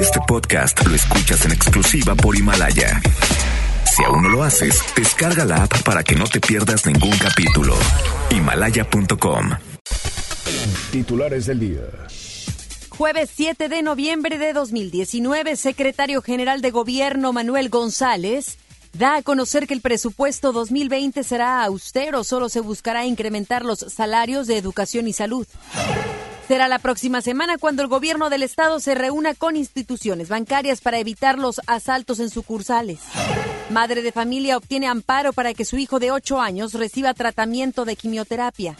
Este podcast lo escuchas en exclusiva por Himalaya. Si aún no lo haces, descarga la app para que no te pierdas ningún capítulo. Himalaya.com. Titulares del día. Jueves 7 de noviembre de 2019, secretario general de Gobierno Manuel González da a conocer que el presupuesto 2020 será austero, solo se buscará incrementar los salarios de educación y salud. Será la próxima semana cuando el gobierno del estado se reúna con instituciones bancarias para evitar los asaltos en sucursales. Madre de familia obtiene amparo para que su hijo de 8 años reciba tratamiento de quimioterapia.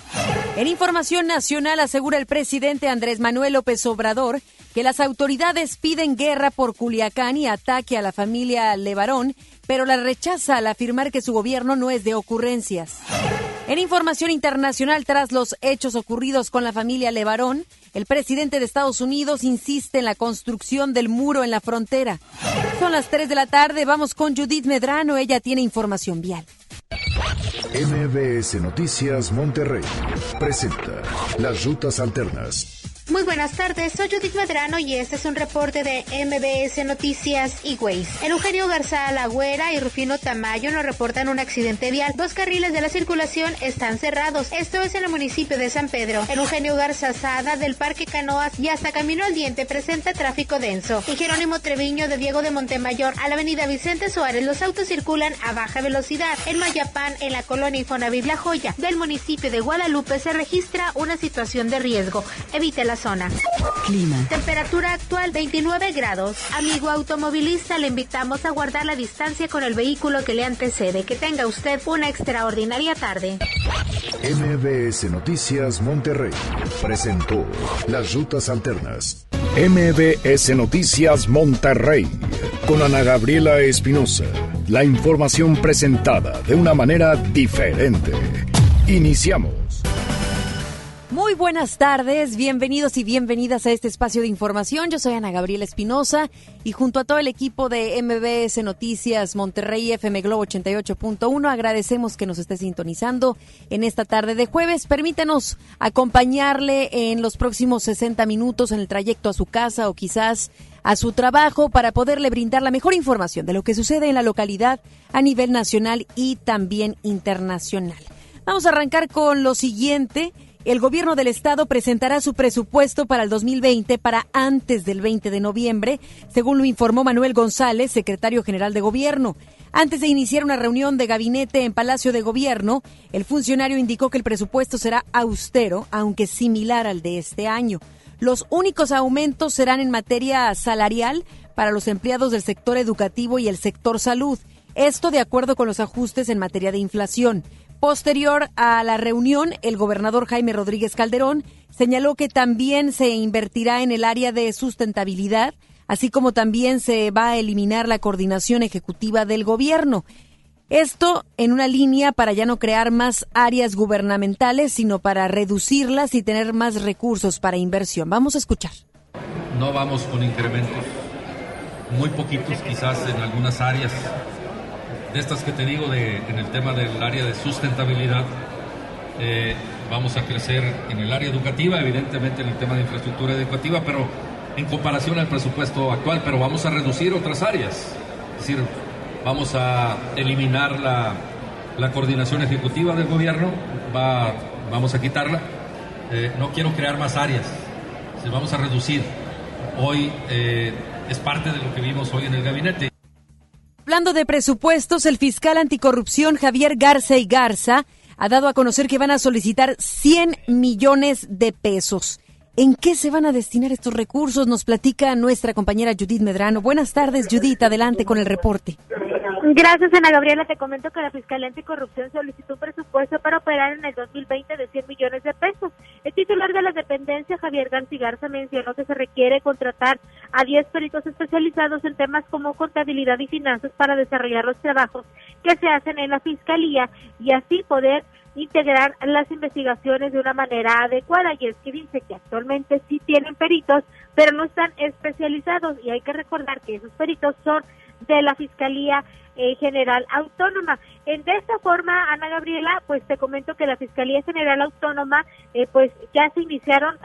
En información nacional asegura el presidente Andrés Manuel López Obrador que las autoridades piden guerra por Culiacán y ataque a la familia Levarón, pero la rechaza al afirmar que su gobierno no es de ocurrencias. En información internacional, tras los hechos ocurridos con la familia Levarón, el presidente de Estados Unidos insiste en la construcción del muro en la frontera. Son las 3 de la tarde, vamos con Judith Medrano, ella tiene información vial. MBS Noticias Monterrey presenta las rutas alternas. Muy buenas tardes, soy Judith Medrano y este es un reporte de MBS Noticias y Waze. En Eugenio Garza Lagüera y Rufino Tamayo nos reportan un accidente vial. Dos carriles de la circulación están cerrados. Esto es en el municipio de San Pedro. En Eugenio Garza Sada del Parque Canoas y hasta Camino al Diente presenta tráfico denso. Y Jerónimo Treviño de Diego de Montemayor a la avenida Vicente Suárez los autos circulan a baja velocidad. En Mayapán, en la colonia Infonavit La Joya del municipio de Guadalupe se registra una situación de riesgo. Evite las zona. Clima. Temperatura actual 29 grados. Amigo automovilista, le invitamos a guardar la distancia con el vehículo que le antecede. Que tenga usted una extraordinaria tarde. MBS Noticias Monterrey presentó las rutas alternas. MBS Noticias Monterrey con Ana Gabriela Espinosa. La información presentada de una manera diferente. Iniciamos. Muy buenas tardes, bienvenidos y bienvenidas a este espacio de información. Yo soy Ana Gabriela Espinosa y junto a todo el equipo de MBS Noticias Monterrey FM Globo 88.1 agradecemos que nos esté sintonizando en esta tarde de jueves. Permítanos acompañarle en los próximos 60 minutos en el trayecto a su casa o quizás a su trabajo para poderle brindar la mejor información de lo que sucede en la localidad a nivel nacional y también internacional. Vamos a arrancar con lo siguiente el gobierno del estado presentará su presupuesto para el 2020 para antes del 20 de noviembre, según lo informó Manuel González, secretario general de gobierno. Antes de iniciar una reunión de gabinete en Palacio de Gobierno, el funcionario indicó que el presupuesto será austero, aunque similar al de este año. Los únicos aumentos serán en materia salarial para los empleados del sector educativo y el sector salud. Esto de acuerdo con los ajustes en materia de inflación. Posterior a la reunión, el gobernador Jaime Rodríguez Calderón señaló que también se invertirá en el área de sustentabilidad, así como también se va a eliminar la coordinación ejecutiva del gobierno. Esto en una línea para ya no crear más áreas gubernamentales, sino para reducirlas y tener más recursos para inversión. Vamos a escuchar. No vamos con incrementos, muy poquitos quizás en algunas áreas de estas que te digo de, en el tema del área de sustentabilidad. Eh, vamos a crecer en el área educativa, evidentemente en el tema de infraestructura educativa, pero en comparación al presupuesto actual, pero vamos a reducir otras áreas. Es decir, vamos a eliminar la, la coordinación ejecutiva del gobierno, va, vamos a quitarla. Eh, no quiero crear más áreas, vamos a reducir. Hoy eh, es parte de lo que vimos hoy en el gabinete. Hablando de presupuestos, el fiscal anticorrupción Javier Garza y Garza ha dado a conocer que van a solicitar 100 millones de pesos. ¿En qué se van a destinar estos recursos? Nos platica nuestra compañera Judith Medrano. Buenas tardes, Judith. Adelante con el reporte. Gracias, Ana Gabriela. Te comento que la Fiscalía Anticorrupción solicitó un presupuesto para operar en el 2020 de 100 millones de pesos. El titular de la dependencia, Javier Garza, mencionó que se requiere contratar a 10 peritos especializados en temas como contabilidad y finanzas para desarrollar los trabajos que se hacen en la Fiscalía y así poder integrar las investigaciones de una manera adecuada. Y es que dice que actualmente sí tienen peritos, pero no están especializados y hay que recordar que esos peritos son de la Fiscalía eh, General Autónoma. En de esta forma, Ana Gabriela, pues te comento que la Fiscalía General Autónoma, eh, pues ya se iniciaron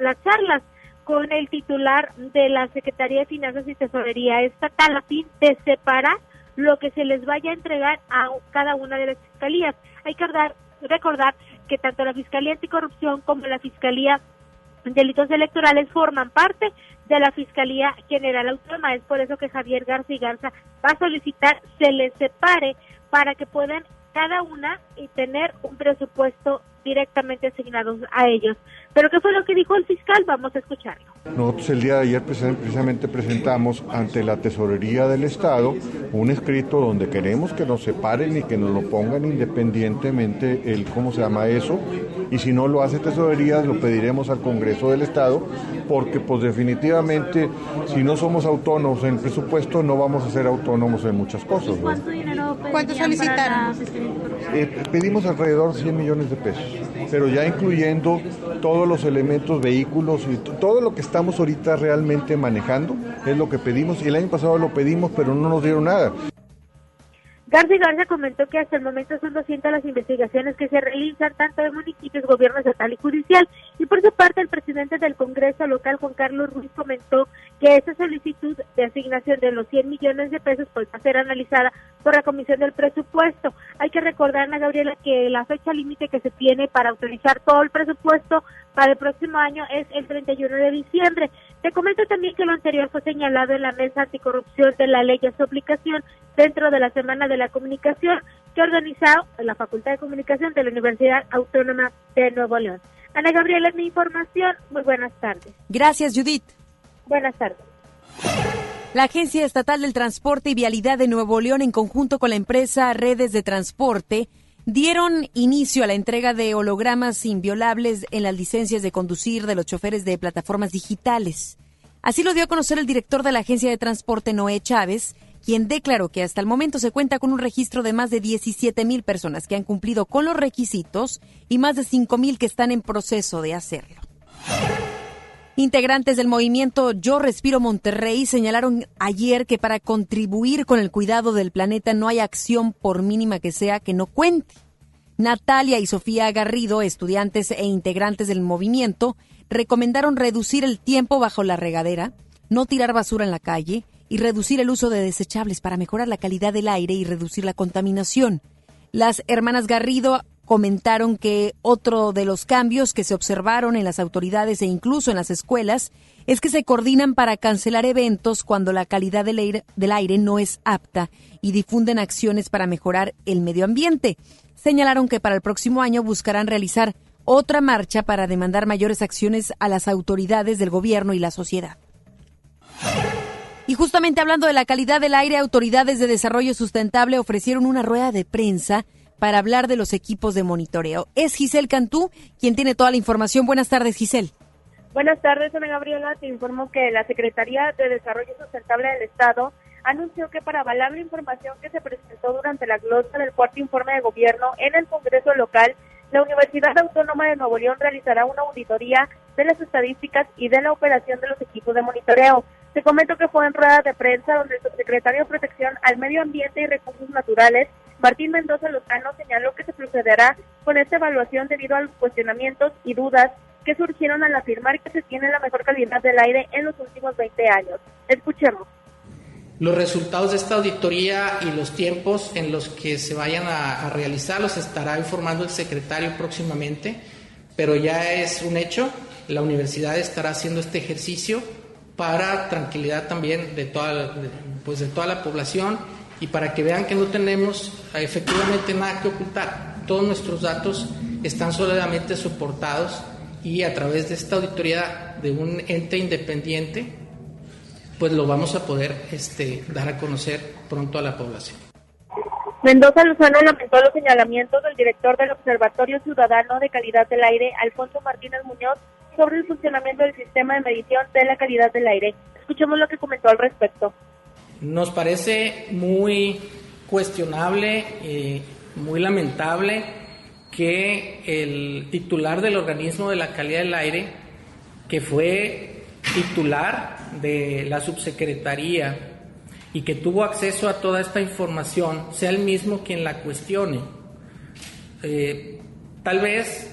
las charlas con el titular de la Secretaría de Finanzas y Tesorería Estatal a fin de separar lo que se les vaya a entregar a cada una de las fiscalías. Hay que recordar, que tanto la Fiscalía Anticorrupción como la Fiscalía Delitos Electorales forman parte de la Fiscalía General Autónoma. Es por eso que Javier García Garza va a solicitar se les separe para que puedan cada una y tener un presupuesto directamente asignados a ellos. Pero ¿qué fue lo que dijo el fiscal? Vamos a escucharlo. Nosotros el día de ayer precisamente presentamos ante la Tesorería del Estado un escrito donde queremos que nos separen y que nos lo pongan independientemente el cómo se llama eso y si no lo hace Tesorería lo pediremos al Congreso del Estado porque pues definitivamente si no somos autónomos en el presupuesto no vamos a ser autónomos en muchas cosas. ¿Cuánto dinero ¿Cuánto solicitaron? Eh, pedimos alrededor de 100 millones de pesos, pero ya incluyendo todos los elementos, vehículos y todo lo que estamos ahorita realmente manejando es lo que pedimos y el año pasado lo pedimos, pero no nos dieron nada. García Garza comentó que hasta el momento son 200 las investigaciones que se realizan tanto de municipios, gobierno estatal y judicial. Y por su parte, el presidente del Congreso local, Juan Carlos Ruiz, comentó que esa solicitud de asignación de los 100 millones de pesos pues, va a ser analizada por la Comisión del Presupuesto. Hay que recordar, Ana Gabriela, que la fecha límite que se tiene para autorizar todo el presupuesto para el próximo año es el 31 de diciembre. Te comento también que lo anterior fue señalado en la mesa anticorrupción de la ley a su aplicación dentro de la Semana de la Comunicación que ha organizado la Facultad de Comunicación de la Universidad Autónoma de Nuevo León. Ana Gabriela, es mi información. Muy buenas tardes. Gracias, Judith. Buenas tardes. La Agencia Estatal del Transporte y Vialidad de Nuevo León, en conjunto con la empresa Redes de Transporte, dieron inicio a la entrega de hologramas inviolables en las licencias de conducir de los choferes de plataformas digitales. Así lo dio a conocer el director de la Agencia de Transporte, Noé Chávez, quien declaró que hasta el momento se cuenta con un registro de más de 17 mil personas que han cumplido con los requisitos y más de 5 mil que están en proceso de hacerlo. Integrantes del movimiento Yo Respiro Monterrey señalaron ayer que para contribuir con el cuidado del planeta no hay acción por mínima que sea que no cuente. Natalia y Sofía Garrido, estudiantes e integrantes del movimiento, recomendaron reducir el tiempo bajo la regadera, no tirar basura en la calle y reducir el uso de desechables para mejorar la calidad del aire y reducir la contaminación. Las hermanas Garrido comentaron que otro de los cambios que se observaron en las autoridades e incluso en las escuelas es que se coordinan para cancelar eventos cuando la calidad del aire, del aire, no es apta y difunden acciones para mejorar el medio ambiente. Señalaron que para el próximo año buscarán realizar otra marcha para demandar mayores acciones a las autoridades del gobierno y la sociedad. Y justamente hablando de la calidad del aire, autoridades de desarrollo sustentable ofrecieron una rueda de prensa para hablar de los equipos de monitoreo. Es Giselle Cantú quien tiene toda la información. Buenas tardes, Giselle. Buenas tardes, Ana Gabriela. Te informo que la Secretaría de Desarrollo Sustentable del Estado anunció que para avalar la información que se presentó durante la glosa del cuarto informe de gobierno en el Congreso local, la Universidad Autónoma de Nuevo León realizará una auditoría de las estadísticas y de la operación de los equipos de monitoreo. Te comento que fue en rueda de prensa donde el subsecretario de Protección al Medio Ambiente y Recursos Naturales, Martín Mendoza Lozano, señaló que se procederá con esta evaluación debido a los cuestionamientos y dudas que surgieron al afirmar que se tiene la mejor calidad del aire en los últimos 20 años. Escuchemos. Los resultados de esta auditoría y los tiempos en los que se vayan a, a realizar los estará informando el secretario próximamente, pero ya es un hecho, la universidad estará haciendo este ejercicio para tranquilidad también de toda, pues de toda la población y para que vean que no tenemos eh, efectivamente nada que ocultar. Todos nuestros datos están sólidamente soportados y a través de esta auditoría de un ente independiente, pues lo vamos a poder este, dar a conocer pronto a la población. Mendoza Luzano lamentó los señalamientos del director del Observatorio Ciudadano de Calidad del Aire, Alfonso Martínez Muñoz, sobre el funcionamiento del sistema de medición de la calidad del aire. Escuchemos lo que comentó al respecto. Nos parece muy cuestionable, y muy lamentable que el titular del organismo de la calidad del aire, que fue titular de la subsecretaría y que tuvo acceso a toda esta información, sea el mismo quien la cuestione. Eh, tal vez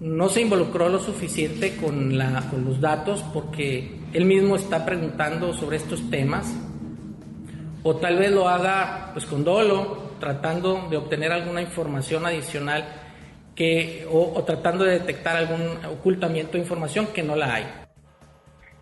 no se involucró lo suficiente con los datos porque él mismo está preguntando sobre estos temas, o tal vez lo haga pues con dolo, tratando de obtener alguna información adicional que, o, tratando de detectar algún ocultamiento de información que no la hay.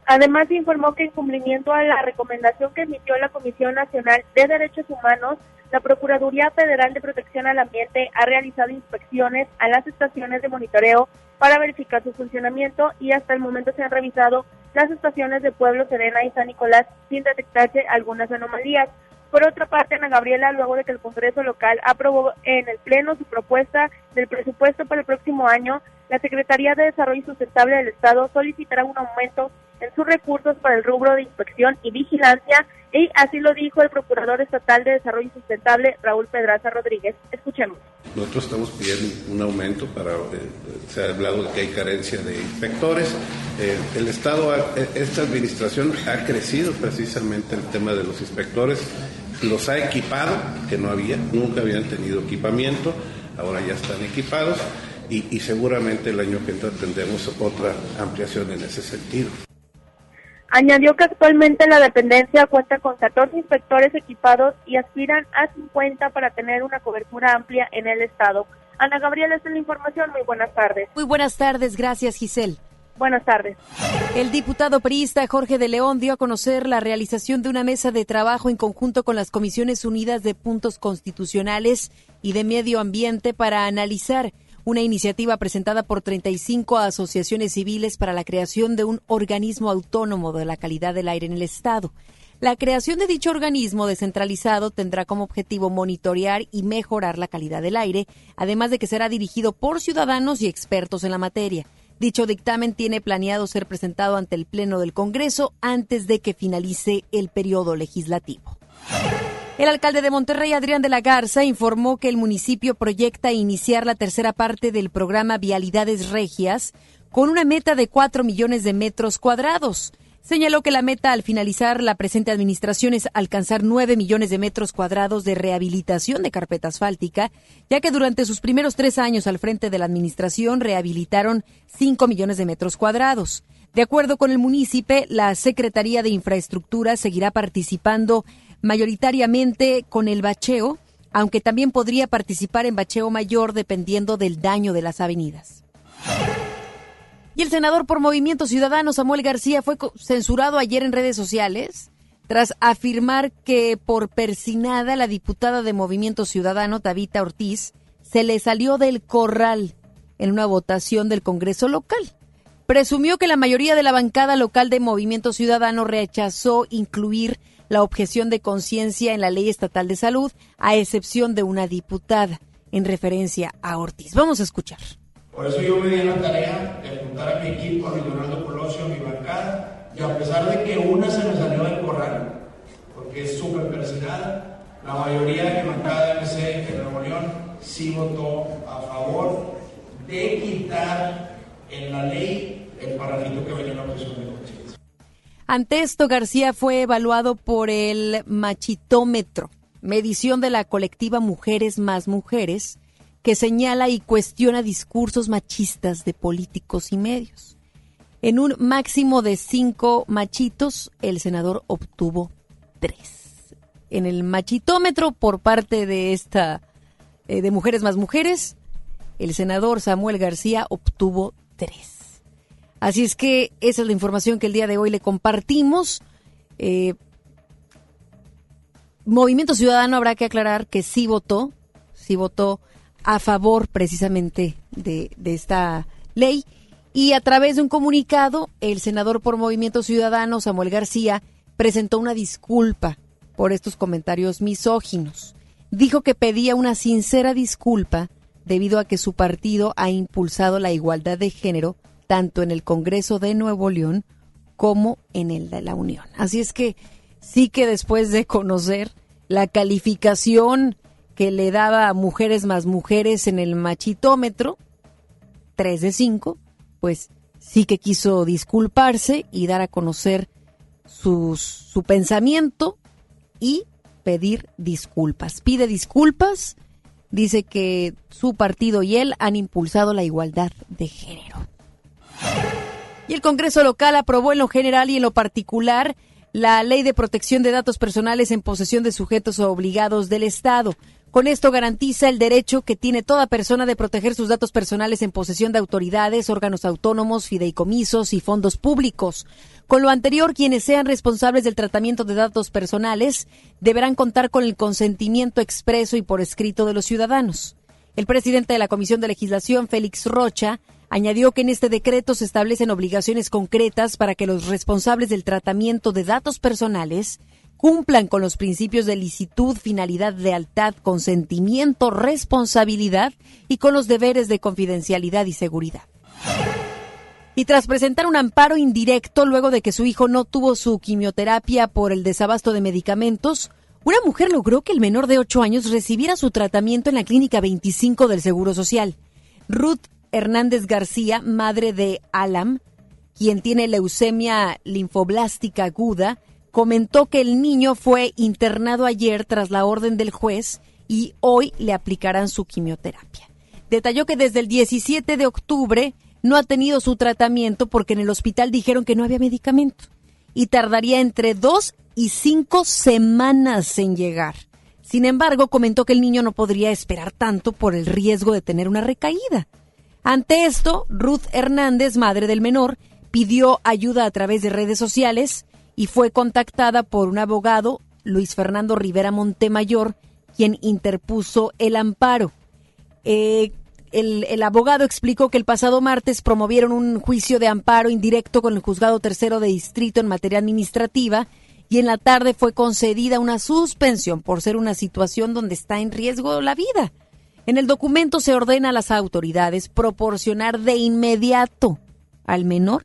Además, informó que en cumplimiento a la recomendación que emitió la Comisión Nacional de Derechos Humanos, la Procuraduría Federal de Protección al Ambiente ha realizado inspecciones a las estaciones de monitoreo para verificar su funcionamiento y hasta el momento se han revisado las estaciones de Pueblo Serena y San Nicolás sin detectarse algunas anomalías. Por otra parte, Ana Gabriela, luego de que el Congreso local aprobó en el Pleno su propuesta del presupuesto para el próximo año, la Secretaría de Desarrollo Sustentable del Estado solicitará un aumento en sus recursos para el rubro de inspección y vigilancia y así lo dijo el Procurador Estatal de Desarrollo Sustentable, Raúl Pedraza Rodríguez. Escuchemos. Nosotros estamos pidiendo un aumento para, eh, se ha hablado de que hay carencia de inspectores. Eh, el Estado, eh, esta administración ha crecido precisamente el tema de los inspectores los ha equipado, que no había, nunca habían tenido equipamiento, ahora ya están equipados y, seguramente el año que entra tendremos otra ampliación en ese sentido. Añadió que actualmente la dependencia cuenta con 14 inspectores equipados y aspiran a 50 para tener una cobertura amplia en el Estado. Ana Gabriela, esta es la información. Muy buenas tardes. Muy buenas tardes. Gracias, Giselle. Buenas tardes. El diputado priista Jorge de León dio a conocer la realización de una mesa de trabajo en conjunto con las Comisiones Unidas de Puntos Constitucionales y de Medio Ambiente para analizar una iniciativa presentada por 35 asociaciones civiles para la creación de un organismo autónomo de la calidad del aire en el Estado. La creación de dicho organismo descentralizado tendrá como objetivo monitorear y mejorar la calidad del aire, además de que será dirigido por ciudadanos y expertos en la materia. Dicho dictamen tiene planeado ser presentado ante el Pleno del Congreso antes de que finalice el periodo legislativo. El alcalde de Monterrey, Adrián de la Garza, informó que el municipio proyecta iniciar la tercera parte del programa Vialidades Regias con una meta de 4 millones de metros cuadrados. Señaló que la meta al finalizar la presente administración es alcanzar 9 millones de metros cuadrados de rehabilitación de carpeta asfáltica, ya que durante sus primeros tres años al frente de la administración rehabilitaron 5 millones de metros cuadrados. De acuerdo con el municipio, la Secretaría de Infraestructura seguirá participando mayoritariamente con el bacheo, aunque también podría participar en bacheo mayor dependiendo del daño de las avenidas. Y el senador por Movimiento Ciudadano, Samuel García, fue censurado ayer en redes sociales tras afirmar que por persinada la diputada de Movimiento Ciudadano, Tabita Ortiz, se le salió del corral en una votación del Congreso local. Presumió que la mayoría de la bancada local de Movimiento Ciudadano rechazó incluir la objeción de conciencia en la Ley Estatal de Salud, a excepción de una diputada, en referencia a Ortiz. Vamos a escuchar. Por eso yo me di la tarea de apuntar a mi equipo, a mi Donaldo Colosio, a mi bancada, y a pesar de que una se me salió del corral, porque es súper persinada, la mayoría de mi bancada de MC en Nuevo sí votó a favor de quitar en la ley el parafito que venía en la objeción de conciencia. Ante esto, García fue evaluado por el machitómetro, medición de la colectiva Mujeres más Mujeres, que señala y cuestiona discursos machistas de políticos y medios. En un máximo de cinco machitos, el senador obtuvo tres. En el machitómetro, por parte de esta, eh, de Mujeres más Mujeres, el senador Samuel García obtuvo tres. Así es que esa es la información que el día de hoy le compartimos. Eh, Movimiento Ciudadano habrá que aclarar que sí votó, sí votó a favor precisamente de, esta ley. Y a través de un comunicado, el senador por Movimiento Ciudadano, Samuel García, presentó una disculpa por estos comentarios misóginos. Dijo que pedía una sincera disculpa debido a que su partido ha impulsado la igualdad de género tanto en el Congreso de Nuevo León como en el de la Unión. Así es que sí que después de conocer la calificación que le daba a mujeres más mujeres en el machitómetro, 3 de 5, pues sí que quiso disculparse y dar a conocer su pensamiento y pedir disculpas. Pide disculpas dice que su partido y él han impulsado la igualdad de género. Y el Congreso local aprobó en lo general y en lo particular la Ley de Protección de Datos Personales en posesión de sujetos obligados del Estado. Con esto garantiza el derecho que tiene toda persona de proteger sus datos personales en posesión de autoridades, órganos autónomos, fideicomisos y fondos públicos. Con lo anterior, quienes sean responsables del tratamiento de datos personales deberán contar con el consentimiento expreso y por escrito de los ciudadanos. El presidente de la Comisión de Legislación, Félix Rocha, añadió que en este decreto se establecen obligaciones concretas para que los responsables del tratamiento de datos personales cumplan con los principios de licitud, finalidad, lealtad, consentimiento, responsabilidad y con los deberes de confidencialidad y seguridad. Y tras presentar un amparo indirecto luego de que su hijo no tuvo su quimioterapia por el desabasto de medicamentos, una mujer logró que el menor de 8 años recibiera su tratamiento en la Clínica 25 del Seguro Social. Ruth Hernández García, madre de Alam, quien tiene leucemia linfoblástica aguda, comentó que el niño fue internado ayer tras la orden del juez y hoy le aplicarán su quimioterapia. Detalló que desde el 17 de octubre no ha tenido su tratamiento porque en el hospital dijeron que no había medicamento y tardaría entre dos y cinco semanas en llegar. Sin embargo, comentó que el niño no podría esperar tanto por el riesgo de tener una recaída. Ante esto, Ruth Hernández, madre del menor, pidió ayuda a través de redes sociales y fue contactada por un abogado, Luis Fernando Rivera Montemayor, quien interpuso el amparo. Eh, el, el, abogado explicó que el pasado martes promovieron un juicio de amparo indirecto con el juzgado tercero de distrito en materia administrativa y en la tarde fue concedida una suspensión por ser una situación donde está en riesgo la vida. En el documento se ordena a las autoridades proporcionar de inmediato al menor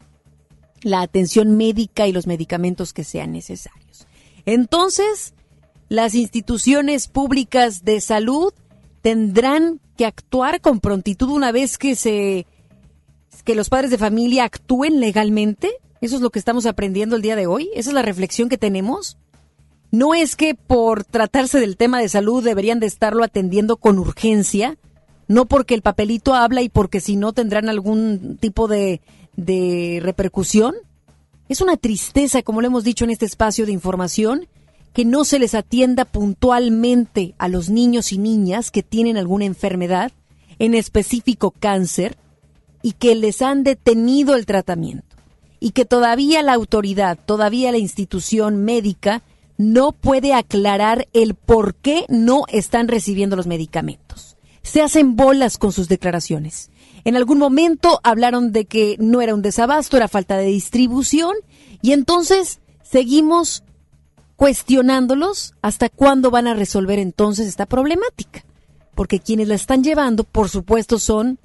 la atención médica y los medicamentos que sean necesarios. Entonces, las instituciones públicas de salud tendrán que actuar con prontitud una vez que se que los padres de familia actúen legalmente. Eso es lo que estamos aprendiendo el día de hoy. Esa es la reflexión que tenemos. No es que por tratarse del tema de salud deberían de estarlo atendiendo con urgencia, no porque el papelito habla y porque si no tendrán algún tipo de repercusión. Es una tristeza, como lo hemos dicho en este espacio de información, que no se les atienda puntualmente a los niños y niñas que tienen alguna enfermedad, en específico cáncer, y que les han detenido el tratamiento. Y que todavía la autoridad, todavía la institución médica, no puede aclarar el por qué no están recibiendo los medicamentos. Se hacen bolas con sus declaraciones. En algún momento hablaron de que no era un desabasto, era falta de distribución y entonces seguimos cuestionándolos hasta cuándo van a resolver entonces esta problemática. Porque quienes la están llevando, por supuesto, son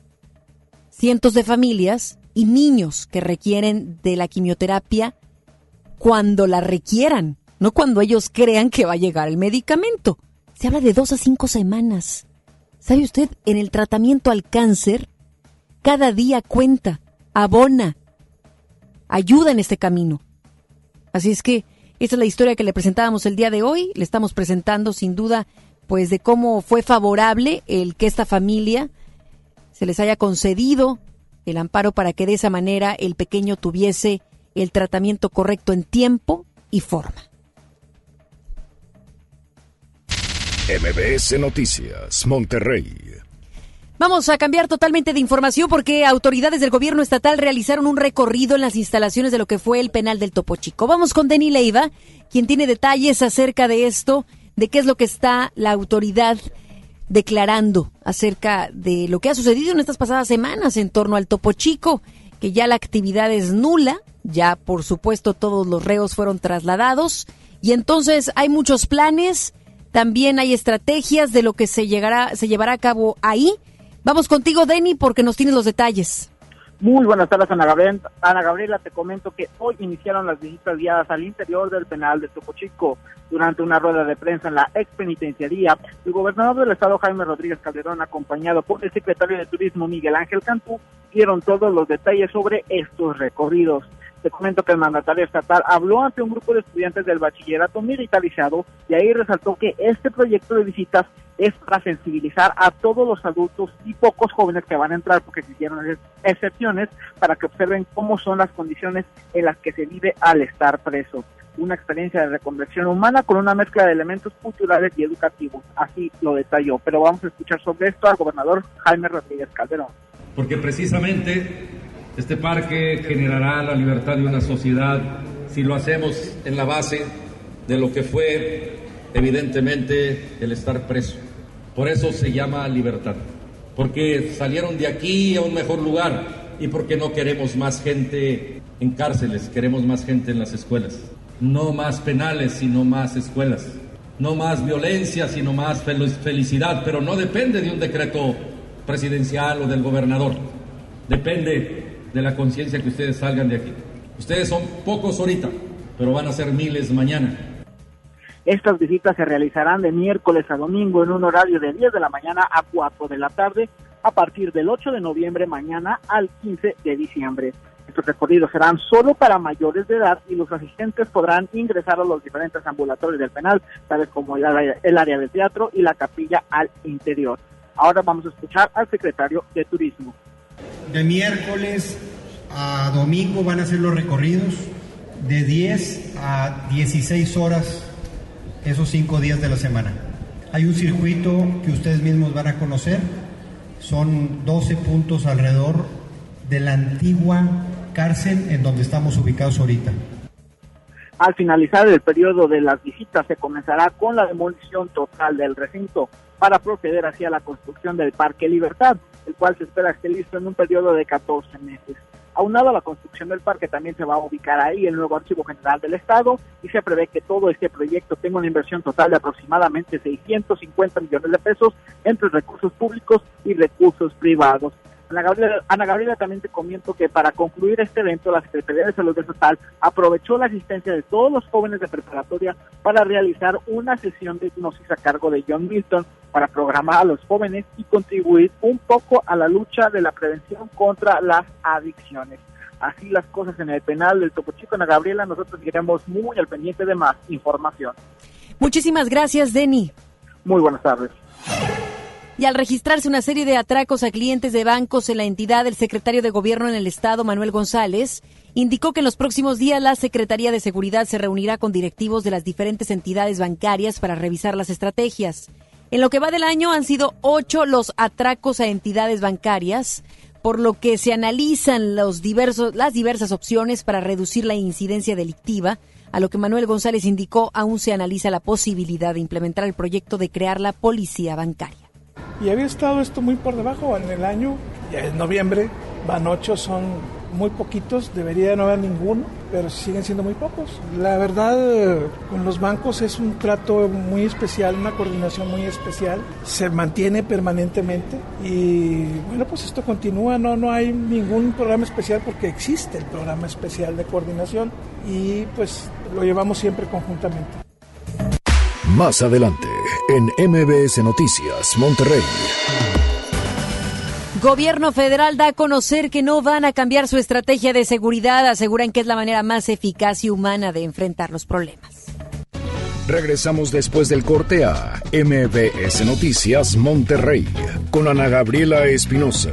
cientos de familias y niños que requieren de la quimioterapia cuando la requieran, no cuando ellos crean que va a llegar el medicamento. Se habla de dos a cinco semanas. ¿Sabe usted? En el tratamiento al cáncer, cada día cuenta, abona, ayuda en este camino. Así es que esta es la historia que le presentábamos el día de hoy. Le estamos presentando sin duda pues de cómo fue favorable el que esta familia se les haya concedido el amparo para que de esa manera el pequeño tuviese el tratamiento correcto en tiempo y forma. MBS Noticias, Monterrey. Vamos a cambiar totalmente de información porque autoridades del gobierno estatal realizaron un recorrido en las instalaciones de lo que fue el penal del Topo Chico. Vamos con Denny Leiva, quien tiene detalles acerca de esto, de qué es lo que está la autoridad declarando acerca de lo que ha sucedido en estas pasadas semanas en torno al Topo Chico, que ya la actividad es nula, ya por supuesto todos los reos fueron trasladados y entonces hay muchos planes, también hay estrategias de lo que se llegará se llevará a cabo ahí Vamos contigo, Denny, porque nos tienes los detalles. Muy buenas tardes, Ana Gabriela. Ana Gabriela, te comento que hoy iniciaron las visitas guiadas al interior del penal de Topo Chico. Durante una rueda de prensa en la ex penitenciaría, el gobernador del estado, Jaime Rodríguez Calderón, acompañado por el secretario de Turismo, Miguel Ángel Cantú, dieron todos los detalles sobre estos recorridos. Te comento que el mandatario estatal habló ante un grupo de estudiantes del bachillerato militarizado y ahí resaltó que este proyecto de visitas es para sensibilizar a todos los adultos y pocos jóvenes que van a entrar, porque se hicieron excepciones, para que observen cómo son las condiciones en las que se vive al estar preso. Una experiencia de reconversión humana con una mezcla de elementos culturales y educativos. Así lo detalló. Pero vamos a escuchar sobre esto al gobernador Jaime Rodríguez Calderón. Porque precisamente este parque generará la libertad de una sociedad si lo hacemos en la base de lo que fue evidentemente el estar preso. Por eso se llama libertad, porque salieron de aquí a un mejor lugar y porque no queremos más gente en cárceles, queremos más gente en las escuelas. No más penales, sino más escuelas. No más violencia, sino más felicidad, pero no depende de un decreto presidencial o del gobernador. Depende de la conciencia que ustedes salgan de aquí. Ustedes son pocos ahorita, pero van a ser miles mañana. Estas visitas se realizarán de miércoles a domingo en un horario de 10 de la mañana a 4 de la tarde a partir del 8 de noviembre mañana al 15 de diciembre. Estos recorridos serán solo para mayores de edad y los asistentes podrán ingresar a los diferentes ambulatorios del penal, tales como el área, el área del teatro y la capilla al interior. Ahora vamos a escuchar al secretario de Turismo. De miércoles a domingo van a ser los recorridos de 10 a 16 horas esos cinco días de la semana. Hay un circuito que ustedes mismos van a conocer, son 12 puntos alrededor de la antigua cárcel en donde estamos ubicados ahorita. Al finalizar el periodo de las visitas se comenzará con la demolición total del recinto para proceder hacia la construcción del Parque Libertad, el cual se espera esté listo en un periodo de 14 meses. Aunado a la construcción del parque, también se va a ubicar ahí el nuevo Archivo General del Estado y se prevé que todo este proyecto tenga una inversión total de aproximadamente 650 millones de pesos entre recursos públicos y recursos privados. Ana Gabriela, también te comento que para concluir este evento, la Secretaría de Salud Estatal aprovechó la asistencia de todos los jóvenes de preparatoria para realizar una sesión de hipnosis a cargo de John Milton para programar a los jóvenes y contribuir un poco a la lucha de la prevención contra las adicciones. Así las cosas en el penal del Topo Chico, Ana Gabriela, nosotros iremos muy al pendiente de más información. Muchísimas gracias, Denny. Muy buenas tardes. Y al registrarse una serie de atracos a clientes de bancos en la entidad, el secretario de Gobierno en el Estado, Manuel González, indicó que en los próximos días la Secretaría de Seguridad se reunirá con directivos de las diferentes entidades bancarias para revisar las estrategias. En lo que va del año han sido ocho los atracos a entidades bancarias, por lo que se analizan los diversos, las diversas opciones para reducir la incidencia delictiva, a lo que Manuel González indicó aún se analiza la posibilidad de implementar el proyecto de crear la policía bancaria y había estado esto muy por debajo en el año, ya es noviembre, van ocho, son muy poquitos, debería no haber ninguno, pero siguen siendo muy pocos. La verdad, con los bancos es un trato muy especial, una coordinación muy especial, se mantiene permanentemente y bueno, pues esto continúa, no, no hay ningún programa especial porque existe el programa especial de coordinación y pues lo llevamos siempre conjuntamente. Más adelante, en MBS Noticias, Monterrey. Gobierno federal da a conocer que no van a cambiar su estrategia de seguridad. Aseguran que es la manera más eficaz y humana de enfrentar los problemas. Regresamos después del corte a MBS Noticias Monterrey con Ana Gabriela Espinosa.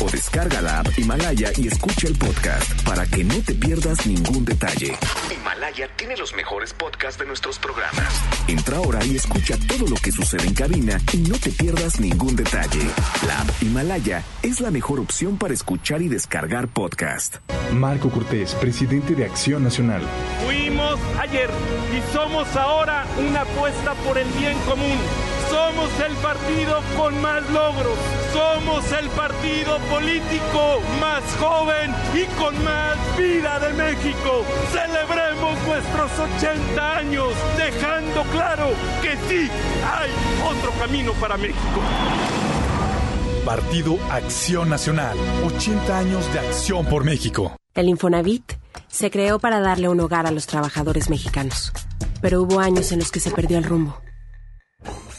o descarga la app Himalaya y escucha el podcast para que no te pierdas ningún detalle. Himalaya tiene los mejores podcasts de nuestros programas. Entra ahora y escucha todo lo que sucede en cabina y no te pierdas ningún detalle. La app Himalaya es la mejor opción para escuchar y descargar podcast. Marco Cortés, presidente de Acción Nacional. Fuimos ayer y somos ahora una apuesta por el bien común somos el partido con más logros. Somos el partido político más joven y con más vida de México. Celebremos nuestros 80 años dejando claro que sí hay otro camino para México. Partido Acción Nacional. 80 años de acción por México. El Infonavit se creó para darle un hogar a los trabajadores mexicanos. Pero hubo años en los que se perdió el rumbo.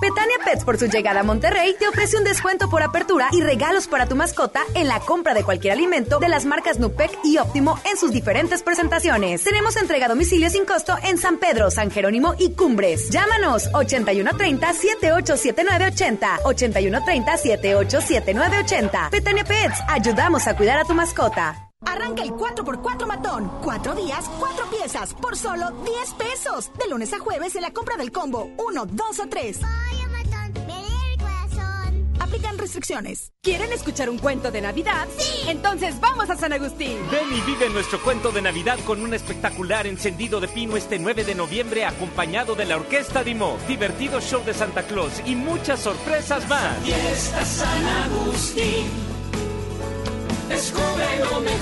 Betania Pets por su llegada a Monterrey te ofrece un descuento por apertura y regalos para tu mascota en la compra de cualquier alimento de las marcas Nupec y Óptimo en sus diferentes presentaciones. Tenemos entrega a domicilio sin costo en San Pedro, San Jerónimo y Cumbres. Llámanos 8130 787980 8130 787980. Betania Pets, ayudamos a cuidar a tu mascota. Arranca el 4x4 matón. Cuatro días, cuatro piezas, por solo 10 pesos. De lunes a jueves en la compra del combo 1, 2 o 3. Aplican restricciones. ¿Quieren escuchar un cuento de Navidad? ¡Sí! Entonces vamos a San Agustín. Ven y vive nuestro cuento de Navidad con un espectacular encendido de pino este 9 de noviembre acompañado de la Orquesta Dimo, divertido show de Santa Claus y muchas sorpresas más. Fiesta San Agustín.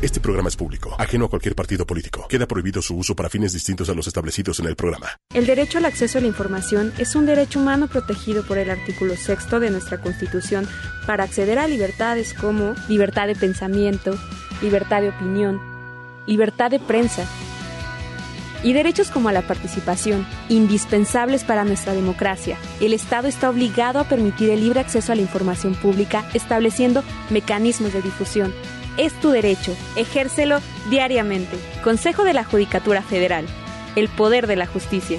Este programa es público, ajeno a cualquier partido político. Queda prohibido su uso para fines distintos a los establecidos en el programa. El derecho al acceso a la información es un derecho humano protegido por el artículo sexto de nuestra Constitución para acceder a libertades como libertad de pensamiento, libertad de opinión, libertad de prensa y derechos como la participación, indispensables para nuestra democracia. El Estado está obligado a permitir el libre acceso a la información pública, estableciendo mecanismos de difusión es tu derecho. Ejércelo diariamente. Consejo de la Judicatura Federal. El poder de la justicia.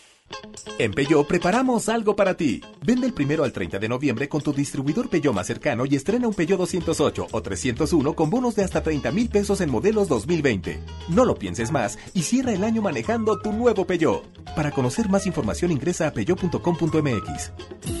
En Peyo preparamos algo para ti. Vende el primero al 30 de noviembre con tu distribuidor Peyo más cercano y estrena un Peyo 208 o 301 con bonos de hasta 30 mil pesos en modelos 2020. No lo pienses más y cierra el año manejando tu nuevo Peyo. Para conocer más información ingresa a peyo.com.mx.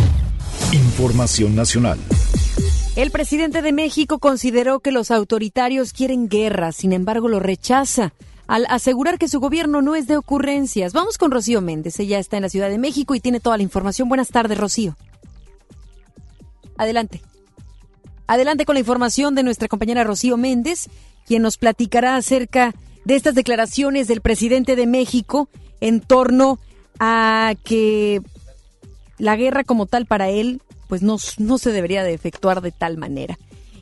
Información nacional. El presidente de México consideró que los autoritarios quieren guerra, sin embargo lo rechaza al asegurar que su gobierno no es de ocurrencias. Vamos con Rocío Méndez, ella está en la Ciudad de México y tiene toda la información. Buenas tardes, Rocío. Adelante. Adelante con la información de nuestra compañera Rocío Méndez, quien nos platicará acerca de estas declaraciones del presidente de México en torno a que la guerra como tal para él, pues no, no se debería de efectuar de tal manera.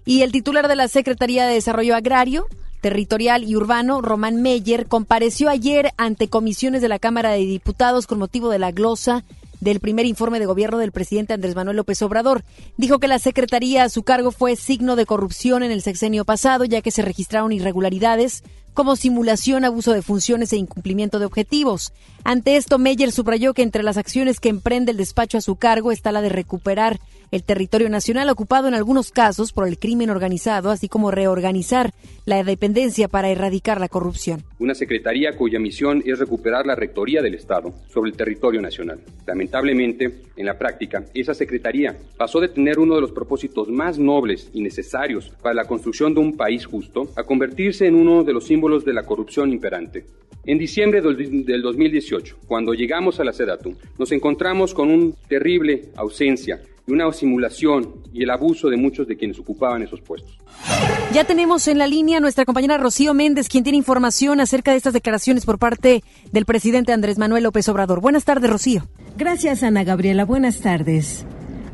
Y el titular de la Secretaría de Desarrollo Agrario, Territorial y Urbano, Román Meyer, compareció ayer ante comisiones de la Cámara de Diputados con motivo de la glosa del primer informe de gobierno del presidente Andrés Manuel López Obrador. Dijo que la secretaría a su cargo fue signo de corrupción en el sexenio pasado, ya que se registraron irregularidades como simulación, abuso de funciones e incumplimiento de objetivos. Ante esto, Meyer subrayó que entre las acciones que emprende el despacho a su cargo está la de recuperar el territorio nacional ocupado en algunos casos por el crimen organizado, así como reorganizar la dependencia para erradicar la corrupción. Una secretaría cuya misión es recuperar la rectoría del Estado sobre el territorio nacional. Lamentablemente, en la práctica, esa secretaría pasó de tener uno de los propósitos más nobles y necesarios para la construcción de un país justo a convertirse en uno de los símbolos de la corrupción imperante. En diciembre del 2018, cuando llegamos a la SEDATU, nos encontramos con una terrible ausencia y una simulación y el abuso de muchos de quienes ocupaban esos puestos. Ya tenemos en la línea a nuestra compañera Rocío Méndez, quien tiene información acerca de estas declaraciones por parte del presidente Andrés Manuel López Obrador. Buenas tardes, Rocío. Gracias, Ana Gabriela. Buenas tardes.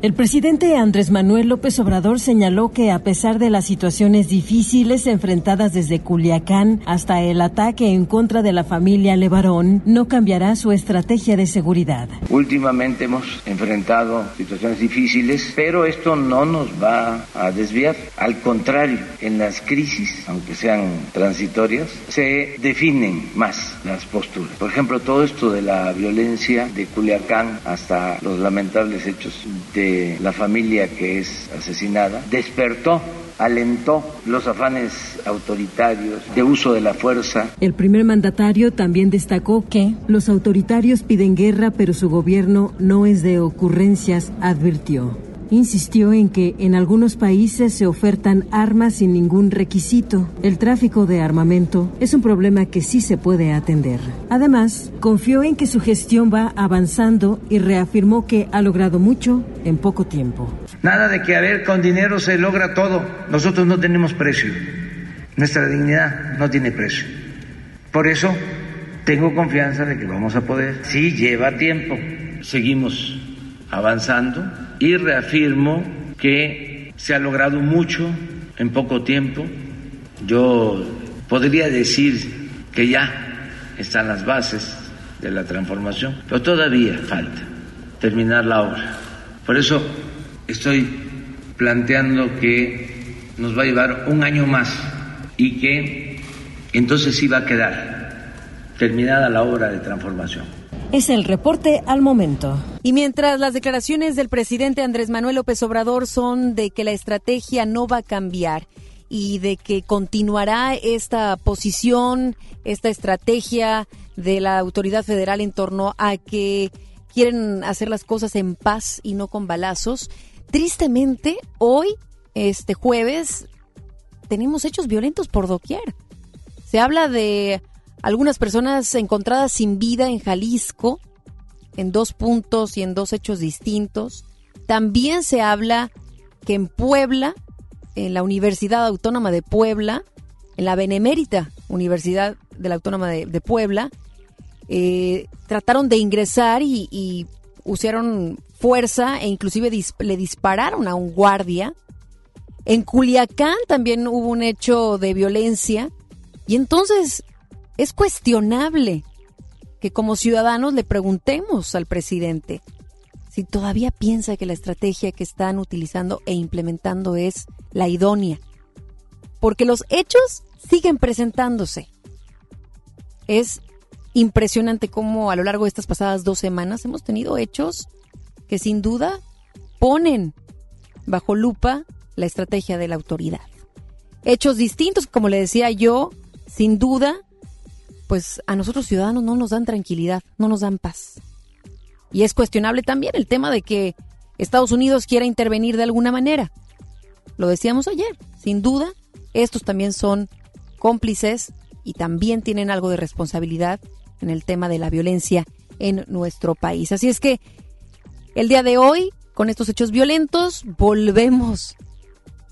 El presidente Andrés Manuel López Obrador señaló que a pesar de las situaciones difíciles enfrentadas desde Culiacán hasta el ataque en contra de la familia Levarón, no cambiará su estrategia de seguridad. Últimamente hemos enfrentado situaciones difíciles, pero esto no nos va a desviar. Al contrario, en las crisis, aunque sean transitorias, se definen más las posturas. Por ejemplo, todo esto de la violencia de Culiacán hasta los lamentables hechos de la familia que es asesinada, despertó alentó los afanes autoritarios de uso de la fuerza. El primer mandatario también destacó que los autoritarios piden guerra, pero su gobierno no es de ocurrencias, advirtió. Insistió en que en algunos países se ofertan armas sin ningún requisito. El tráfico de armamento es un problema que sí se puede atender. Además, confió en que su gestión va avanzando y reafirmó que ha logrado mucho en poco tiempo. Nada de que a ver con dinero se logra todo. Nosotros no tenemos precio. Nuestra dignidad no tiene precio. Por eso tengo confianza de que vamos a poder. Sí, lleva tiempo. Seguimos avanzando y reafirmo que se ha logrado mucho en poco tiempo. Yo podría decir que ya están las bases de la transformación, pero todavía falta terminar la obra. Por eso estoy planteando que nos va a llevar un año más y que entonces sí va a quedar terminada la obra de transformación. Es el reporte al momento. Y mientras las declaraciones del presidente Andrés Manuel López Obrador son de que la estrategia no va a cambiar y de que continuará esta posición, esta estrategia de la autoridad federal en torno a que quieren hacer las cosas en paz y no con balazos, tristemente hoy, este jueves, tenemos hechos violentos por doquier. Se habla de algunas personas encontradas sin vida en Jalisco, en dos puntos y en dos hechos distintos. También se habla que en Puebla, en la Universidad Autónoma de Puebla, en la Benemérita Universidad de la Autónoma de, Puebla, eh, trataron de ingresar y, usaron fuerza e inclusive le dispararon a un guardia. En Culiacán también hubo un hecho de violencia. Y entonces es cuestionable que como ciudadanos le preguntemos al presidente si todavía piensa que la estrategia que están utilizando e implementando es la idónea. Porque los hechos siguen presentándose. Es impresionante cómo a lo largo de estas pasadas dos semanas hemos tenido hechos que sin duda ponen bajo lupa la estrategia de la autoridad. Hechos distintos, como le decía yo, sin duda pues a nosotros ciudadanos no nos dan tranquilidad, no nos dan paz. Y es cuestionable también el tema de que Estados Unidos quiera intervenir de alguna manera. Lo decíamos ayer, sin duda, estos también son cómplices y también tienen algo de responsabilidad en el tema de la violencia en nuestro país. Así es que el día de hoy, con estos hechos violentos, volvemos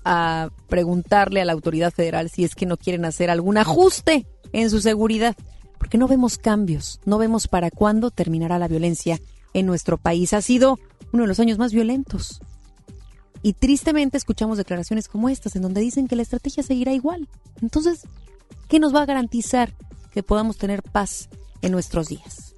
a preguntarle a la autoridad federal si es que no quieren hacer algún ajuste en su seguridad, porque no vemos cambios, no vemos para cuándo terminará la violencia en nuestro país. Ha sido uno de los años más violentos. Y tristemente escuchamos declaraciones como estas, en donde dicen que la estrategia seguirá igual. Entonces, ¿qué nos va a garantizar que podamos tener paz en nuestros días?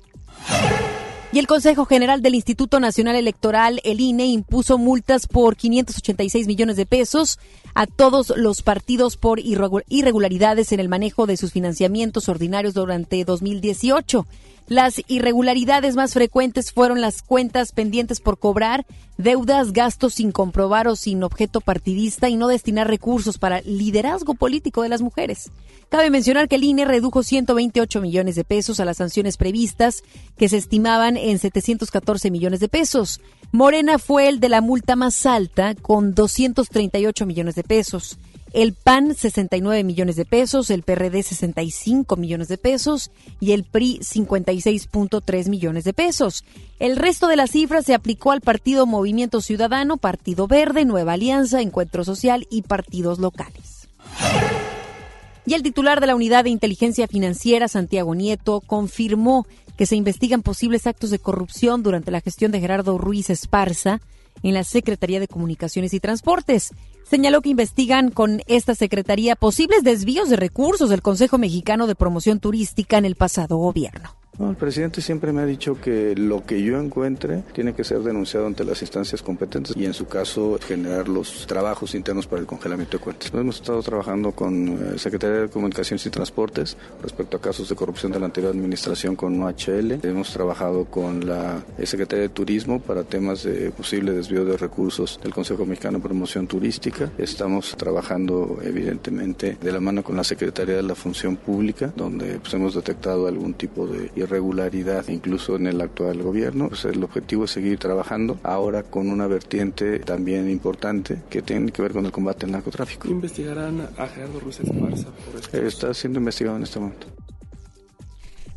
Y el Consejo General del Instituto Nacional Electoral, el INE, impuso multas por 586 millones de pesos a todos los partidos por irregularidades en el manejo de sus financiamientos ordinarios durante 2018. Las irregularidades más frecuentes fueron las cuentas pendientes por cobrar, deudas, gastos sin comprobar o sin objeto partidista y no destinar recursos para liderazgo político de las mujeres. Cabe mencionar que el INE redujo 128 millones de pesos a las sanciones previstas, que se estimaban en 714 millones de pesos. Morena fue el de la multa más alta, con 238 millones de pesos el PAN 69 millones de pesos, el PRD 65 millones de pesos y el PRI 56.3 millones de pesos. El resto de las cifras se aplicó al Partido Movimiento Ciudadano, Partido Verde, Nueva Alianza, Encuentro Social y partidos locales. Y el titular de la Unidad de Inteligencia Financiera, Santiago Nieto, confirmó que se investigan posibles actos de corrupción durante la gestión de Gerardo Ruiz Esparza en la Secretaría de Comunicaciones y Transportes. Señaló que investigan con esta secretaría posibles desvíos de recursos del Consejo Mexicano de Promoción Turística en el pasado gobierno el presidente siempre me ha dicho que lo que yo encuentre tiene que ser denunciado ante las instancias competentes y en su caso generar los trabajos internos para el congelamiento de cuentas. Hemos estado trabajando con eh, Secretaría de Comunicaciones y Transportes respecto a casos de corrupción de la anterior administración con OHL. Hemos trabajado con la eh, Secretaría de Turismo para temas de posible desvío de recursos del Consejo Mexicano de Promoción Turística. Estamos trabajando evidentemente de la mano con la Secretaría de la Función Pública, donde pues, hemos detectado algún tipo de irregularidad incluso en el actual gobierno. Pues el objetivo es seguir trabajando ahora con una vertiente también importante que tiene que ver con el combate al narcotráfico. ¿Investigarán a Gerardo Ruiz Esparza por esto? Está siendo investigado en este momento.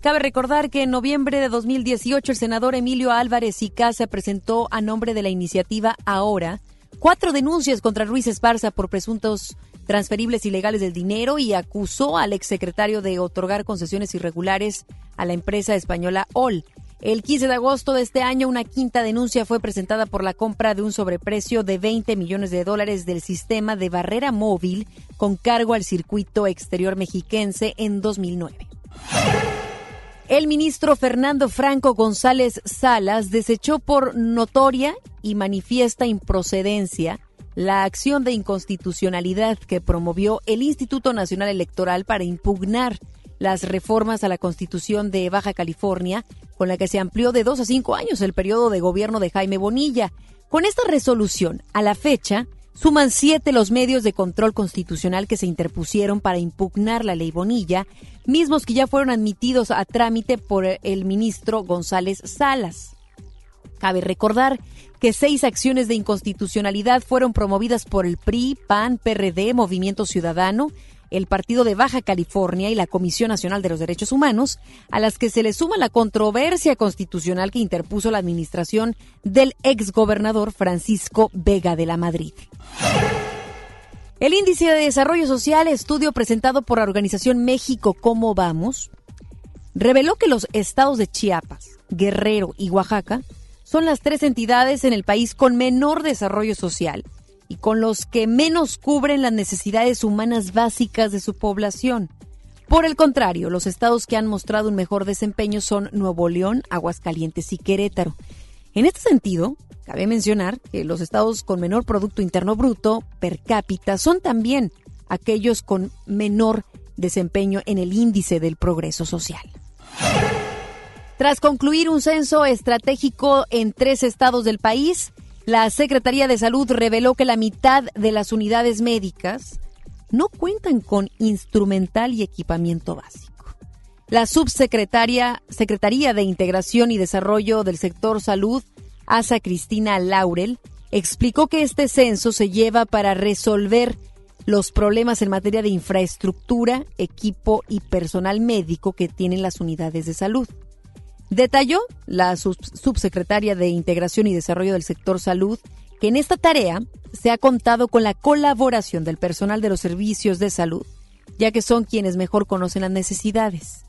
Cabe recordar que en noviembre de 2018 el senador Emilio Álvarez y Casa presentó a nombre de la iniciativa Ahora cuatro denuncias contra Ruiz Esparza por presuntos transferibles ilegales del dinero y acusó al exsecretario de otorgar concesiones irregulares a la empresa española OL. El 15 de agosto de este año, una quinta denuncia fue presentada por la compra de un sobreprecio de 20 millones de dólares del sistema de barrera móvil con cargo al circuito exterior mexiquense en 2009. El ministro Fernando Franco González Salas desechó por notoria y manifiesta improcedencia la acción de inconstitucionalidad que promovió el Instituto Nacional Electoral para impugnar las reformas a la Constitución de Baja California, con la que se amplió de dos a cinco años el periodo de gobierno de Jaime Bonilla. Con esta resolución, a la fecha, suman siete los medios de control constitucional que se interpusieron para impugnar la ley Bonilla, mismos que ya fueron admitidos a trámite por el ministro González Salas. Cabe recordar que seis acciones de inconstitucionalidad fueron promovidas por el PRI, PAN, PRD, Movimiento Ciudadano, el Partido de Baja California y la Comisión Nacional de los Derechos Humanos, a las que se le suma la controversia constitucional que interpuso la administración del exgobernador Francisco Vega de la Madrid. El Índice de Desarrollo Social, estudio presentado por la organización México ¿Cómo vamos?, reveló que los estados de Chiapas, Guerrero y Oaxaca son las tres entidades en el país con menor desarrollo social y con los que menos cubren las necesidades humanas básicas de su población. Por el contrario, los estados que han mostrado un mejor desempeño son Nuevo León, Aguascalientes y Querétaro. En este sentido, cabe mencionar que los estados con menor Producto Interno Bruto per cápita son también aquellos con menor desempeño en el índice del progreso social. Tras concluir un censo estratégico en tres estados del país, la Secretaría de Salud reveló que la mitad de las unidades médicas no cuentan con instrumental y equipamiento básico. La subsecretaria Secretaría de Integración y Desarrollo del Sector Salud, Asa Cristina Laurel, explicó que este censo se lleva para resolver los problemas en materia de infraestructura, equipo y personal médico que tienen las unidades de salud. Detalló la subsecretaria de Integración y Desarrollo del Sector Salud que en esta tarea se ha contado con la colaboración del personal de los servicios de salud, ya que son quienes mejor conocen las necesidades.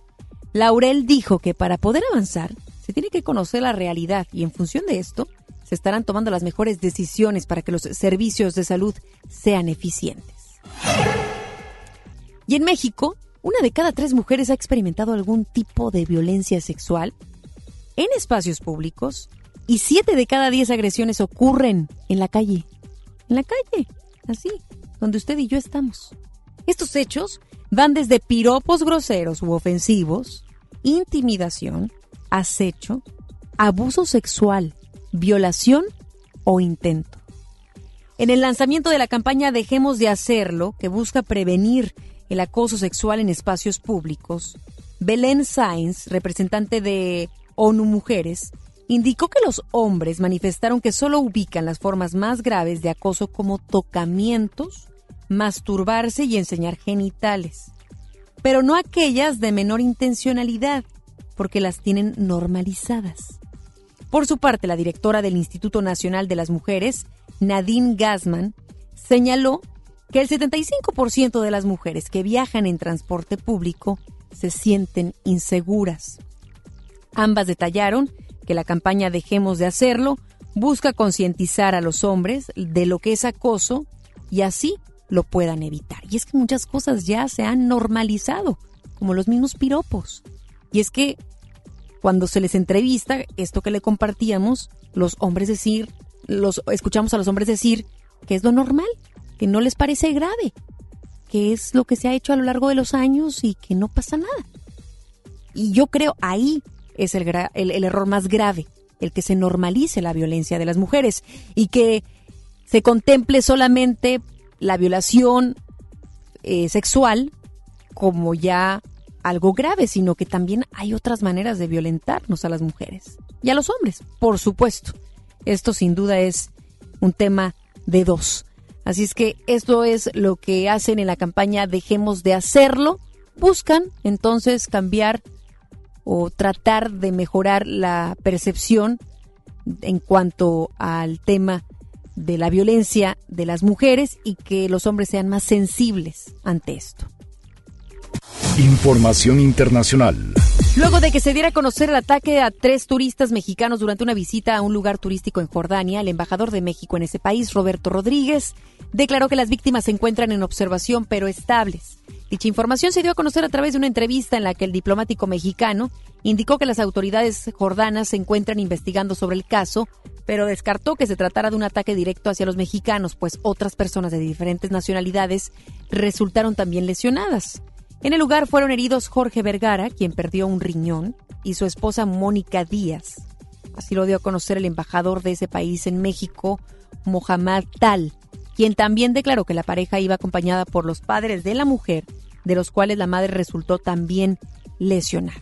Laurel dijo que para poder avanzar se tiene que conocer la realidad y en función de esto se estarán tomando las mejores decisiones para que los servicios de salud sean eficientes. Y en México, una de cada tres mujeres ha experimentado algún tipo de violencia sexual en espacios públicos y 7 de cada 10 agresiones ocurren en la calle. En la calle, así, donde usted y yo estamos. Estos hechos van desde piropos groseros u ofensivos, intimidación, acecho, abuso sexual, violación o intento. En el lanzamiento de la campaña Dejemos de Hacerlo, que busca prevenir el acoso sexual en espacios públicos, Belén Sainz, representante de ONU Mujeres, indicó que los hombres manifestaron que solo ubican las formas más graves de acoso como tocamientos, masturbarse y enseñar genitales, pero no aquellas de menor intencionalidad, porque las tienen normalizadas. Por su parte, la directora del Instituto Nacional de las Mujeres, Nadine Gassman, señaló que el 75% de las mujeres que viajan en transporte público se sienten inseguras. Ambas detallaron que la campaña Dejemos de hacerlo busca concientizar a los hombres de lo que es acoso y así lo puedan evitar. Y es que muchas cosas ya se han normalizado, como los mismos piropos. Y es que cuando se les entrevista, esto que le compartíamos, los hombres decir, los escuchamos a los hombres decir que es lo normal, que no les parece grave, que es lo que se ha hecho a lo largo de los años y que no pasa nada. Y yo creo ahí es el, el, error más grave, el que se normalice la violencia de las mujeres y que se contemple solamente la violación eh, sexual como ya algo grave, sino que también hay otras maneras de violentarnos a las mujeres y a los hombres, por supuesto. Esto sin duda es un tema de dos. Así es que esto es lo que hacen en la campaña Dejemos de hacerlo. Buscan entonces cambiar o tratar de mejorar la percepción en cuanto al tema de la violencia de las mujeres y que los hombres sean más sensibles ante esto. Información internacional. Luego de que se diera a conocer el ataque a tres turistas mexicanos durante una visita a un lugar turístico en Jordania, el embajador de México en ese país, Roberto Rodríguez, declaró que las víctimas se encuentran en observación pero estables. Dicha información se dio a conocer a través de una entrevista en la que el diplomático mexicano indicó que las autoridades jordanas se encuentran investigando sobre el caso, pero descartó que se tratara de un ataque directo hacia los mexicanos, pues otras personas de diferentes nacionalidades resultaron también lesionadas. En el lugar fueron heridos Jorge Vergara, quien perdió un riñón, y su esposa Mónica Díaz. Así lo dio a conocer el embajador de ese país en México, Mohamed Tal, quien también declaró que la pareja iba acompañada por los padres de la mujer, de los cuales la madre resultó también lesionada.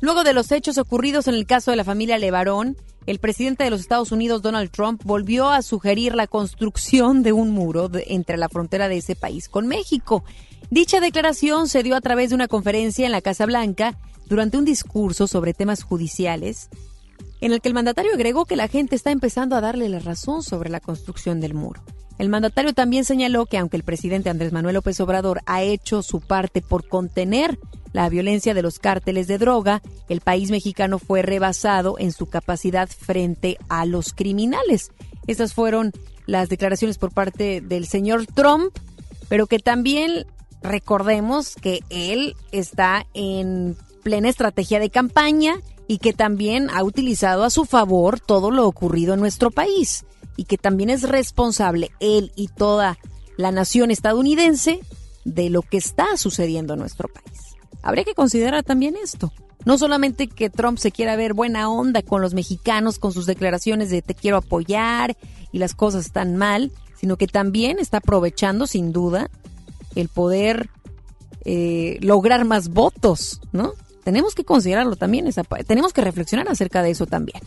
Luego de los hechos ocurridos en el caso de la familia Levarón, el presidente de los Estados Unidos, Donald Trump, volvió a sugerir la construcción de un muro entre la frontera de ese país con México. Dicha declaración se dio a través de una conferencia en la Casa Blanca durante un discurso sobre temas judiciales, en el que el mandatario agregó que la gente está empezando a darle la razón sobre la construcción del muro. El mandatario también señaló que aunque el presidente Andrés Manuel López Obrador ha hecho su parte por contener la violencia de los cárteles de droga, el país mexicano fue rebasado en su capacidad frente a los criminales. Estas fueron las declaraciones por parte del señor Trump, pero que también recordemos que él está en plena estrategia de campaña y que también ha utilizado a su favor todo lo ocurrido en nuestro país y que también es responsable él y toda la nación estadounidense de lo que está sucediendo en nuestro país. Habría que considerar también esto. No solamente que Trump se quiera ver buena onda con los mexicanos con sus declaraciones de te quiero apoyar y las cosas están mal, sino que también está aprovechando sin duda el poder eh, lograr más votos, ¿no? Tenemos que considerarlo también, tenemos que reflexionar acerca de eso también.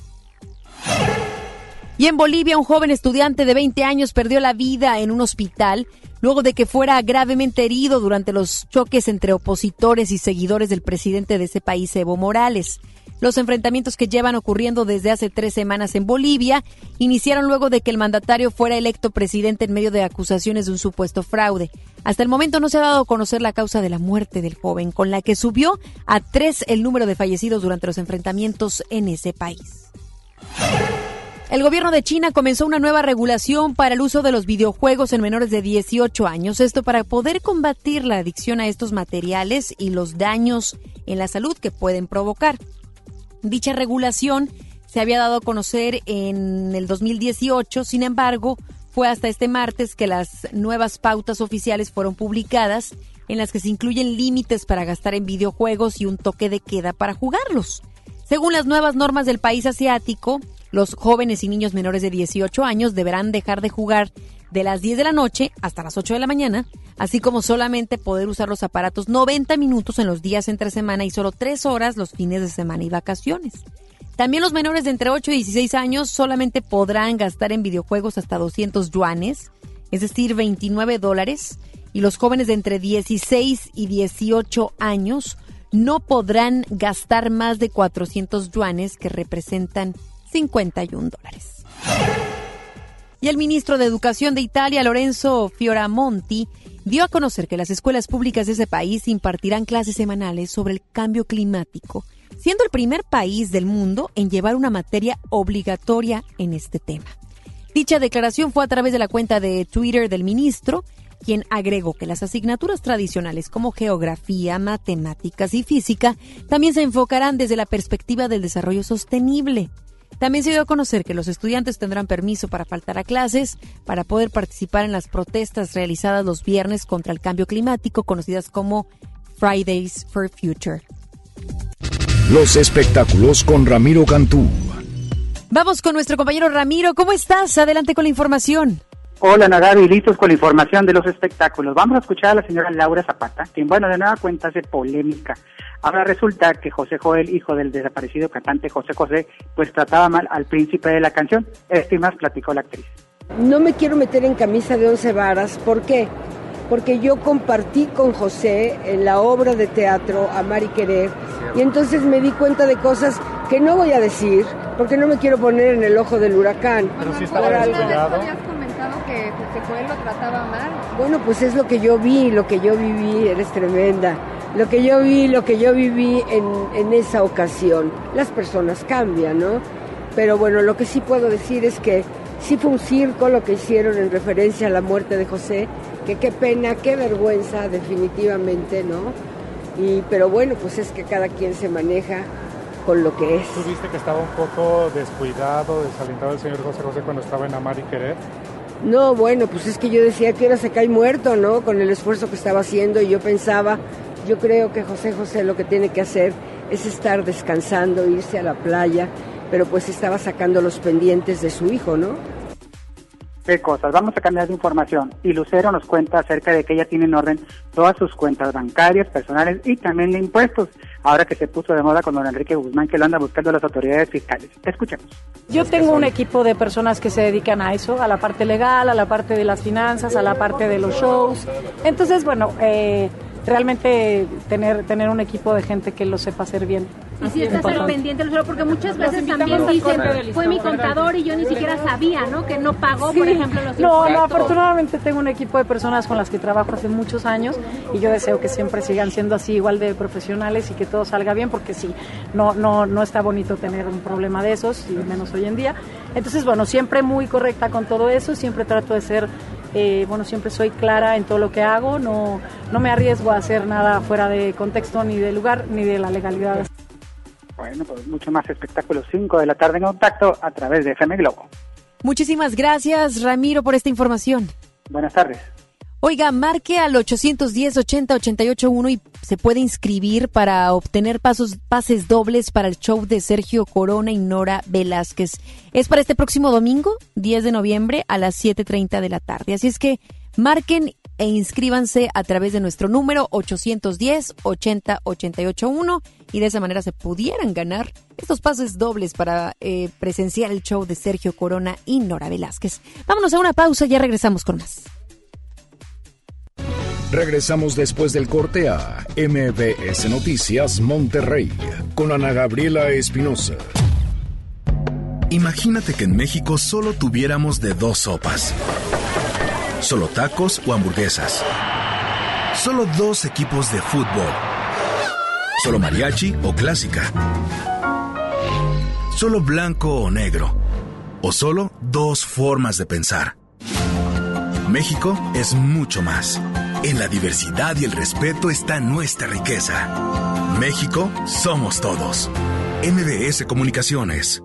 Y en Bolivia, un joven estudiante de 20 años perdió la vida en un hospital luego de que fuera gravemente herido durante los choques entre opositores y seguidores del presidente de ese país, Evo Morales. Los enfrentamientos que llevan ocurriendo desde hace tres semanas en Bolivia iniciaron luego de que el mandatario fuera electo presidente en medio de acusaciones de un supuesto fraude. Hasta el momento no se ha dado a conocer la causa de la muerte del joven, con la que subió a tres el número de fallecidos durante los enfrentamientos en ese país. El gobierno de China comenzó una nueva regulación para el uso de los videojuegos en menores de 18 años, esto para poder combatir la adicción a estos materiales y los daños en la salud que pueden provocar. Dicha regulación se había dado a conocer en el 2018, sin embargo, fue hasta este martes que las nuevas pautas oficiales fueron publicadas en las que se incluyen límites para gastar en videojuegos y un toque de queda para jugarlos. Según las nuevas normas del país asiático, los jóvenes y niños menores de 18 años deberán dejar de jugar de las 10 de la noche hasta las 8 de la mañana, así como solamente poder usar los aparatos 90 minutos en los días entre semana y solo 3 horas los fines de semana y vacaciones. También los menores de entre 8 y 16 años solamente podrán gastar en videojuegos hasta 200 yuanes, es decir, 29 dólares, y los jóvenes de entre 16 y 18 años no podrán gastar más de 400 yuanes, que representan 51 dólares. Y el ministro de Educación de Italia, Lorenzo Fioramonti, dio a conocer que las escuelas públicas de ese país impartirán clases semanales sobre el cambio climático, siendo el primer país del mundo en llevar una materia obligatoria en este tema. Dicha declaración fue a través de la cuenta de Twitter del ministro, quien agregó que las asignaturas tradicionales como geografía, matemáticas y física también se enfocarán desde la perspectiva del desarrollo sostenible. También se dio a conocer que los estudiantes tendrán permiso para faltar a clases, para poder participar en las protestas realizadas los viernes contra el cambio climático, conocidas como Fridays for Future. Los espectáculos con Ramiro Cantú. Vamos con nuestro compañero Ramiro. ¿Cómo estás? Adelante con la información. Hola Nagabi, listos con la información de los espectáculos. Vamos a escuchar a la señora Laura Zapata, quien bueno, de nueva cuenta hace polémica. Ahora resulta que José Joel, hijo del desaparecido cantante José José, pues trataba mal al príncipe de la canción. Esto y más platicó la actriz. No me quiero meter en camisa de once varas, ¿por qué? Porque yo compartí con José en la obra de teatro Amar y Querer y entonces me di cuenta de cosas que no voy a decir porque no me quiero poner en el ojo del huracán. Pero si estaba que José Joel lo trataba mal. Bueno, pues es lo que yo vi, lo que yo viví, eres tremenda. Lo que yo vi, lo que yo viví en, en esa ocasión. Las personas cambian, ¿no? Pero bueno, lo que sí puedo decir es que sí fue un circo lo que hicieron en referencia a la muerte de José, que qué pena, qué vergüenza, definitivamente, ¿no? Y, pero bueno, pues es que cada quien se maneja con lo que es. ¿Tú viste que estaba un poco descuidado, desalentado el señor José José cuando estaba en Amar y Querer? No, bueno, pues es que yo decía que ahora se cae muerto, ¿no? Con el esfuerzo que estaba haciendo y yo pensaba, yo creo que José José lo que tiene que hacer es estar descansando, irse a la playa, pero pues estaba sacando los pendientes de su hijo, ¿no? Qué cosas. Vamos a cambiar de información. Y Lucero nos cuenta acerca de que ella tiene en orden todas sus cuentas bancarias, personales y también de impuestos. Ahora que se puso de moda con don Enrique Guzmán, que lo anda buscando las autoridades fiscales. Escuchemos. Yo tengo un equipo de personas que se dedican a eso, a la parte legal, a la parte de las finanzas, a la parte de los shows. Entonces, bueno, eh, realmente tener, tener un equipo de gente que lo sepa hacer bien. Y si estás al pendiente, porque muchas veces también dicen, fue mi contador y yo ni siquiera sabía, ¿no? Que no pagó, por ejemplo, los No, no, afortunadamente tengo un equipo de personas con las que trabajo hace muchos años y yo deseo que siempre sigan siendo así igual de profesionales y que todo salga bien, porque sí, no, no, no está bonito tener un problema de esos, y menos hoy en día. Entonces, bueno, siempre muy correcta con todo eso, siempre trato de ser eh, bueno, siempre soy clara en todo lo que hago, no, no me arriesgo a hacer nada fuera de contexto, ni de lugar, ni de la legalidad. Bueno, pues mucho más espectáculos 5 de la tarde en contacto a través de FM Globo. Muchísimas gracias, Ramiro, por esta información. Buenas tardes. Oiga, marque al 810 80 88 1 y se puede inscribir para obtener pasos, pases dobles para el show de Sergio Corona y Nora Velázquez. Es para este próximo domingo, 10 de noviembre, a las 7.30 de la tarde. Así es que marquen e inscríbanse a través de nuestro número 810 80 88 1 y de esa manera se pudieran ganar estos pases dobles para eh, presenciar el show de Sergio Corona y Nora Velázquez. Vámonos a una pausa, ya regresamos con más. Regresamos después del corte a MBS Noticias Monterrey con Ana Gabriela Espinosa. Imagínate que en México solo tuviéramos de dos sopas. Solo tacos o hamburguesas. Solo dos equipos de fútbol. Solo mariachi o clásica. Solo blanco o negro. O solo dos formas de pensar. México es mucho más. En la diversidad y el respeto está nuestra riqueza. México somos todos. MBS Comunicaciones.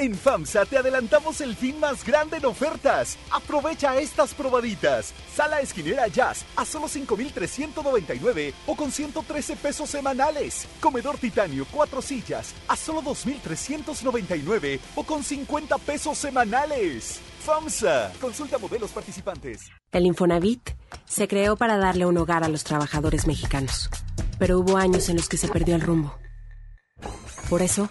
En FAMSA te adelantamos el fin más grande en ofertas. Aprovecha estas probaditas. Sala esquinera Jazz a solo 5,399 o con 113 pesos semanales. Comedor titanio 4 sillas a solo 2,399 o con 50 pesos semanales. FAMSA. Consulta modelos participantes. El Infonavit se creó para darle un hogar a los trabajadores mexicanos. Pero hubo años en los que se perdió el rumbo. Por eso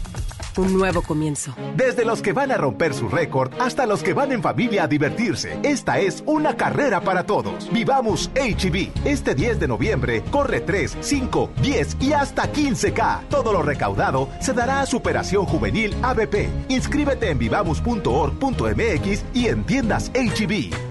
un nuevo comienzo. Desde los que van a romper su récord hasta los que van en familia a divertirse, esta es una carrera para todos. Vivamos HB. Este 10 de noviembre corre 3, 5, 10 y hasta 15K. Todo lo recaudado se dará a Superación Juvenil ABP. Inscríbete en vivamos.org.mx y en tiendas HB.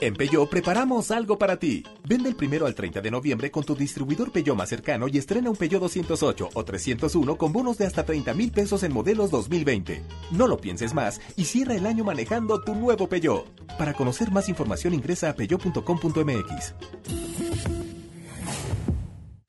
En Peyo preparamos algo para ti. Vende el primero al 30 de noviembre con tu distribuidor Peyo más cercano y estrena un Peyo 208 o 301 con bonos de hasta 30 mil pesos en modelos 2020. No lo pienses más y cierra el año manejando tu nuevo Peyo. Para conocer más información ingresa a peyo.com.mx.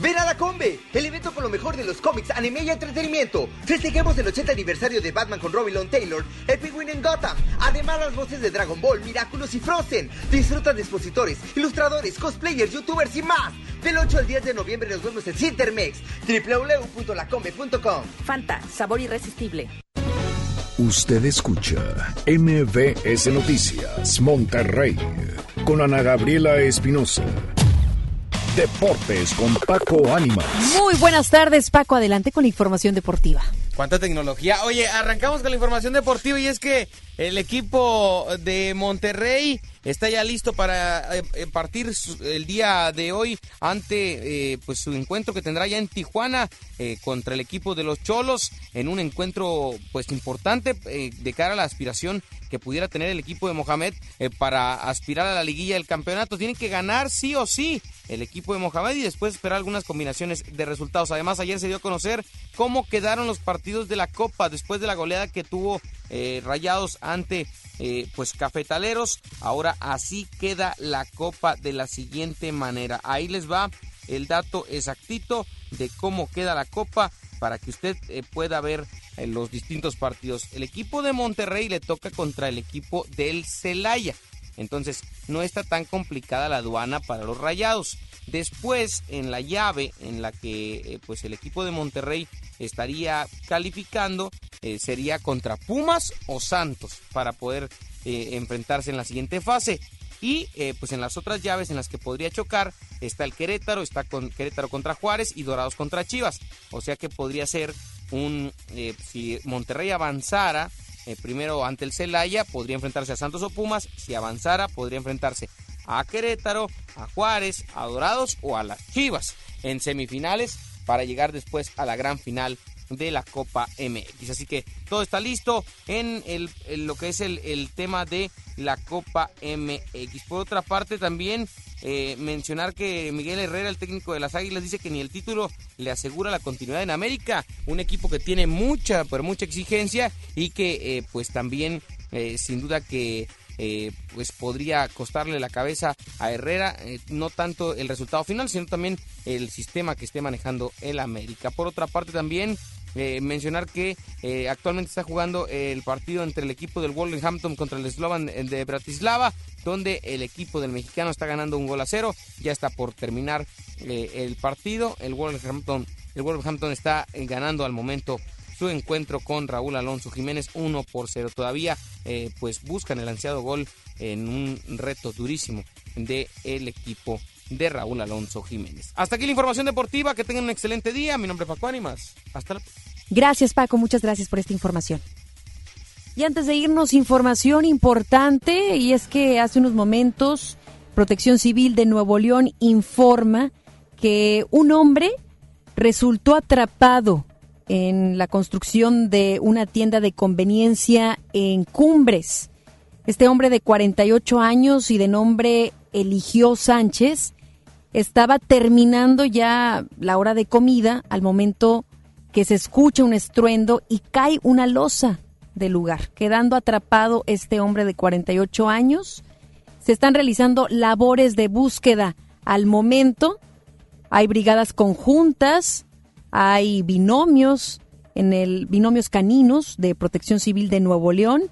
Ven a la Combe, el evento con lo mejor de los cómics, anime y entretenimiento. Festejemos el 80 aniversario de Batman con Robin Long Taylor, el Penguin en Gotham. Además, las voces de Dragon Ball, Miraculous y Frozen. Disfruta de expositores, ilustradores, cosplayers, youtubers y más. Del 8 al 10 de noviembre nos vemos en Cintermex, www.lacombe.com. Fanta, sabor irresistible. Usted escucha MBS Noticias Monterrey con Ana Gabriela Espinosa. Deportes con Paco Ánimas. Muy buenas tardes, Paco. Adelante con la información deportiva. ¿Cuánta tecnología? Oye, arrancamos con la información deportiva y es que el equipo de Monterrey está ya listo para eh, eh, partir el día de hoy ante eh, pues su encuentro que tendrá ya en Tijuana contra el equipo de los Cholos en un encuentro pues importante de cara a la aspiración que pudiera tener el equipo de Mohamed para aspirar a la liguilla del campeonato. Tienen que ganar sí o sí el equipo de Mohamed y después esperar algunas combinaciones de resultados. Además, ayer se dio a conocer cómo quedaron los partidos de la Copa después de la goleada que tuvo Rayados ante pues Cafetaleros. Ahora así queda la copa de la siguiente manera. Ahí les va el dato exactito de cómo queda la copa para que usted eh, pueda ver eh, los distintos partidos. El equipo de Monterrey le toca contra el equipo del Celaya. Entonces, no está tan complicada la aduana para los rayados. Después, en la llave en la que eh, pues el equipo de Monterrey estaría calificando, eh, sería contra Pumas o Santos para poder eh, enfrentarse en la siguiente fase. Y pues en las otras llaves en las que podría chocar está el Querétaro, está con Querétaro contra Juárez y Dorados contra Chivas. O sea que podría ser un, si Monterrey avanzara, primero ante el Celaya, podría enfrentarse a Santos o Pumas. Si avanzara, podría enfrentarse a Querétaro, a Juárez, a Dorados o a las Chivas en semifinales para llegar después a la gran final de la Copa MX. Así que todo está listo en, lo que es el, tema de la Copa MX. Por otra parte, también eh, mencionar que Miguel Herrera, el técnico de las Águilas, dice que ni el título le asegura la continuidad en América. Un equipo que tiene mucha, pero mucha exigencia y que eh, pues también eh, sin duda que eh, pues podría costarle la cabeza a Herrera, eh, no tanto el resultado final, sino también el sistema que esté manejando el América. Por otra parte también eh, mencionar que actualmente está jugando el partido entre el equipo del Wolverhampton contra el Slovan de Bratislava, donde el equipo del mexicano está ganando un gol a cero, ya está por terminar el partido, el Wolverhampton, el Wolverhampton está ganando al momento su encuentro con Raúl Alonso Jiménez 1 por 0. Todavía eh, pues buscan el ansiado gol en un reto durísimo del el equipo de Raúl Alonso Jiménez. Hasta aquí la información deportiva, que tengan un excelente día. Mi nombre es Paco Ánimas. Hasta la Gracias Paco, muchas gracias por esta información. Y antes de irnos, información importante, y es que hace unos momentos Protección Civil de Nuevo León informa que un hombre resultó atrapado en la construcción de una tienda de conveniencia en Cumbres. Este hombre de 48 años y de nombre Eligió Sánchez estaba terminando ya la hora de comida al momento que se escucha un estruendo y cae una losa del lugar, quedando atrapado este hombre de 48 años. Se están realizando labores de búsqueda al momento. Hay brigadas conjuntas hay binomios en el binomios caninos de Protección Civil de Nuevo León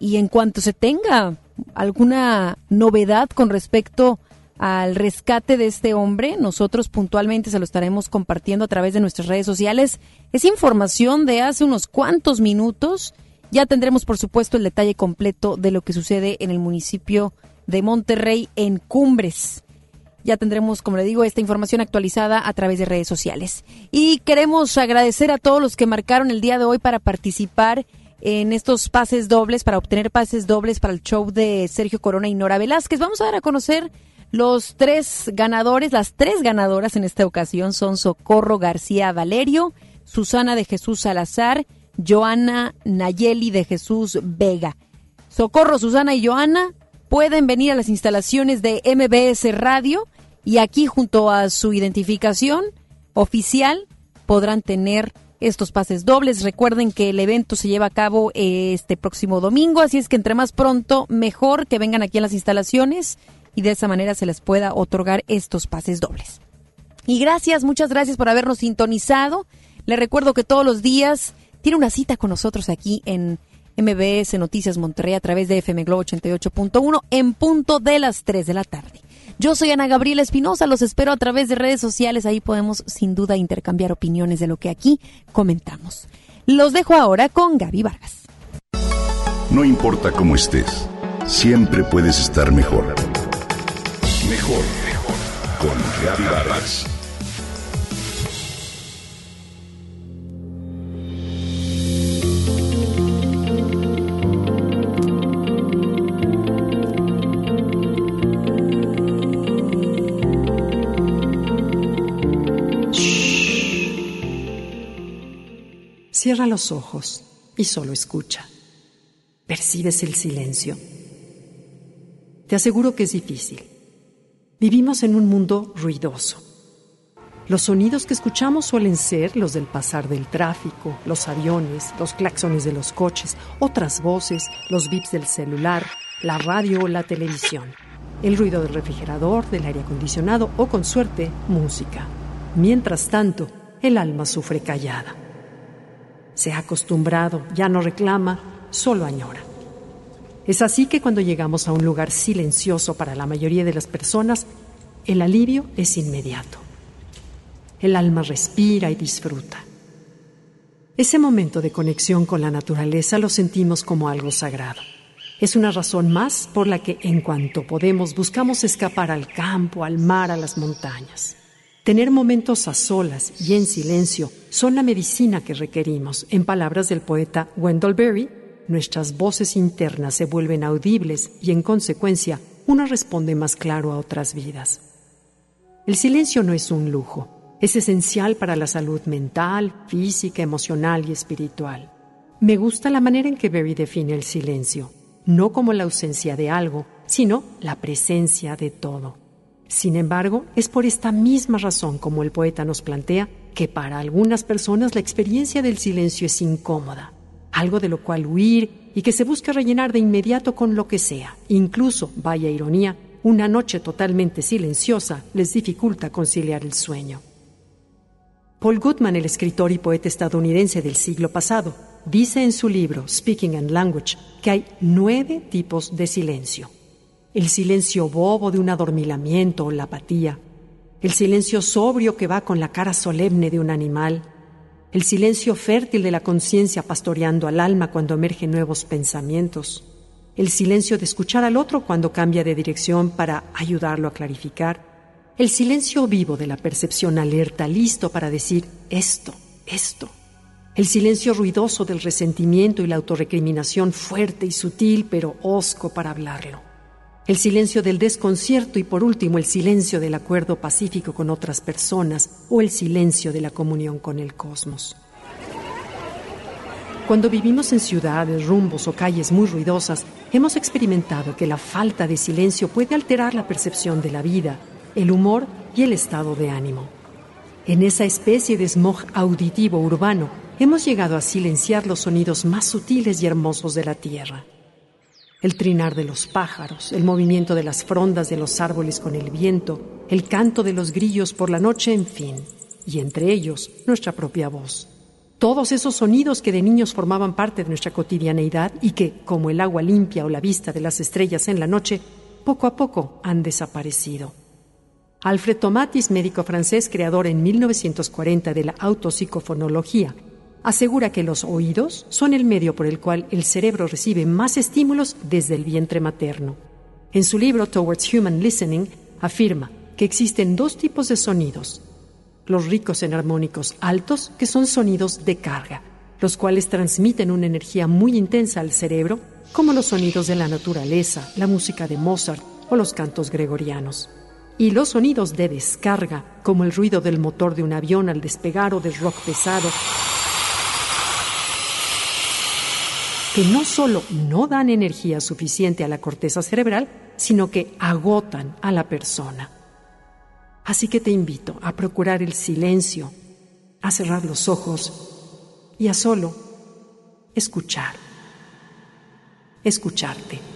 y en cuanto se tenga alguna novedad con respecto al rescate de este hombre, nosotros puntualmente se lo estaremos compartiendo a través de nuestras redes sociales. Es información de hace unos cuantos minutos. Ya tendremos, por supuesto, el detalle completo de lo que sucede en el municipio de Monterrey en Cumbres ya tendremos, como le digo, esta información actualizada a través de redes sociales. Y queremos agradecer a todos los que marcaron el día de hoy para participar en estos pases dobles, para obtener pases dobles para el show de Sergio Corona y Nora Velázquez. Vamos a dar a conocer los tres ganadores, las tres ganadoras en esta ocasión son Socorro García Valerio, Susana de Jesús Salazar, Joana Nayeli de Jesús Vega. Socorro, Susana y Joana pueden venir a las instalaciones de MBS Radio y aquí junto a su identificación oficial podrán tener estos pases dobles. Recuerden que el evento se lleva a cabo eh, este próximo domingo, así es que entre más pronto, mejor que vengan aquí a las instalaciones y de esa manera se les pueda otorgar estos pases dobles. Y gracias, muchas gracias por habernos sintonizado. Les recuerdo que todos los días tiene una cita con nosotros aquí en MBS Noticias Monterrey a través de FM Globo 88.1 en punto de las 3 de la tarde. Yo soy Ana Gabriela Espinosa, los espero a través de redes sociales, ahí podemos sin duda intercambiar opiniones de lo que aquí comentamos. Los dejo ahora con Gaby Vargas. No importa cómo estés, siempre puedes estar mejor. Mejor, mejor. Con Gaby Vargas. Cierra los ojos y solo escucha. ¿Percibes el silencio? Te aseguro que es difícil. Vivimos en un mundo ruidoso. Los sonidos que escuchamos suelen ser los del pasar del tráfico, los aviones, los claxones de los coches, otras voces, los bips del celular, la radio o la televisión, el ruido del refrigerador, del aire acondicionado o, con suerte, música. Mientras tanto, el alma sufre callada se ha acostumbrado, ya no reclama, solo añora. Es así que cuando llegamos a un lugar silencioso para la mayoría de las personas, el alivio es inmediato. El alma respira y disfruta. Ese momento de conexión con la naturaleza lo sentimos como algo sagrado. Es una razón más por la que en cuanto podemos buscamos escapar al campo, al mar, a las montañas. Tener momentos a solas y en silencio son la medicina que requerimos. En palabras del poeta Wendell Berry, nuestras voces internas se vuelven audibles y en consecuencia uno responde más claro a otras vidas. El silencio no es un lujo, es esencial para la salud mental, física, emocional y espiritual. Me gusta la manera en que Berry define el silencio, no como la ausencia de algo, sino la presencia de todo. Sin embargo, es por esta misma razón, como el poeta nos plantea, que para algunas personas la experiencia del silencio es incómoda, algo de lo cual huir y que se busca rellenar de inmediato con lo que sea. Incluso, vaya ironía, una noche totalmente silenciosa les dificulta conciliar el sueño. Paul Goodman, el escritor y poeta estadounidense del siglo pasado, dice en su libro Speaking and Language que hay nueve tipos de silencio. El silencio bobo de un adormilamiento o la apatía, el silencio sobrio que va con la cara solemne de un animal, el silencio fértil de la conciencia pastoreando al alma cuando emergen nuevos pensamientos, el silencio de escuchar al otro cuando cambia de dirección para ayudarlo a clarificar, el silencio vivo de la percepción alerta, listo para decir esto, esto. El silencio ruidoso del resentimiento y la autorrecriminación fuerte y sutil, pero hosco para hablarlo. El silencio del desconcierto y por último el silencio del acuerdo pacífico con otras personas o el silencio de la comunión con el cosmos. Cuando vivimos en ciudades, rumbos o calles muy ruidosas, hemos experimentado que la falta de silencio puede alterar la percepción de la vida, el humor y el estado de ánimo. En esa especie de smog auditivo urbano hemos llegado a silenciar los sonidos más sutiles y hermosos de la tierra. El trinar de los pájaros, el movimiento de las frondas de los árboles con el viento, el canto de los grillos por la noche, en fin, y entre ellos nuestra propia voz. Todos esos sonidos que de niños formaban parte de nuestra cotidianeidad y que, como el agua limpia o la vista de las estrellas en la noche, poco a poco han desaparecido. Alfred Tomatis, médico francés, creador en 1940 de la autopsicofonología, asegura que los oídos son el medio por el cual el cerebro recibe más estímulos desde el vientre materno. En su libro Towards Human Listening afirma que existen dos tipos de sonidos. Los ricos en armónicos altos, que son sonidos de carga, los cuales transmiten una energía muy intensa al cerebro, como los sonidos de la naturaleza, la música de Mozart o los cantos gregorianos y los sonidos de descarga, como el ruido del motor de un avión al despegar o del rock pesado, que no solo no dan energía suficiente a la corteza cerebral, sino que agotan a la persona. Así que te invito a procurar el silencio, a cerrar los ojos y a solo escuchar, escucharte.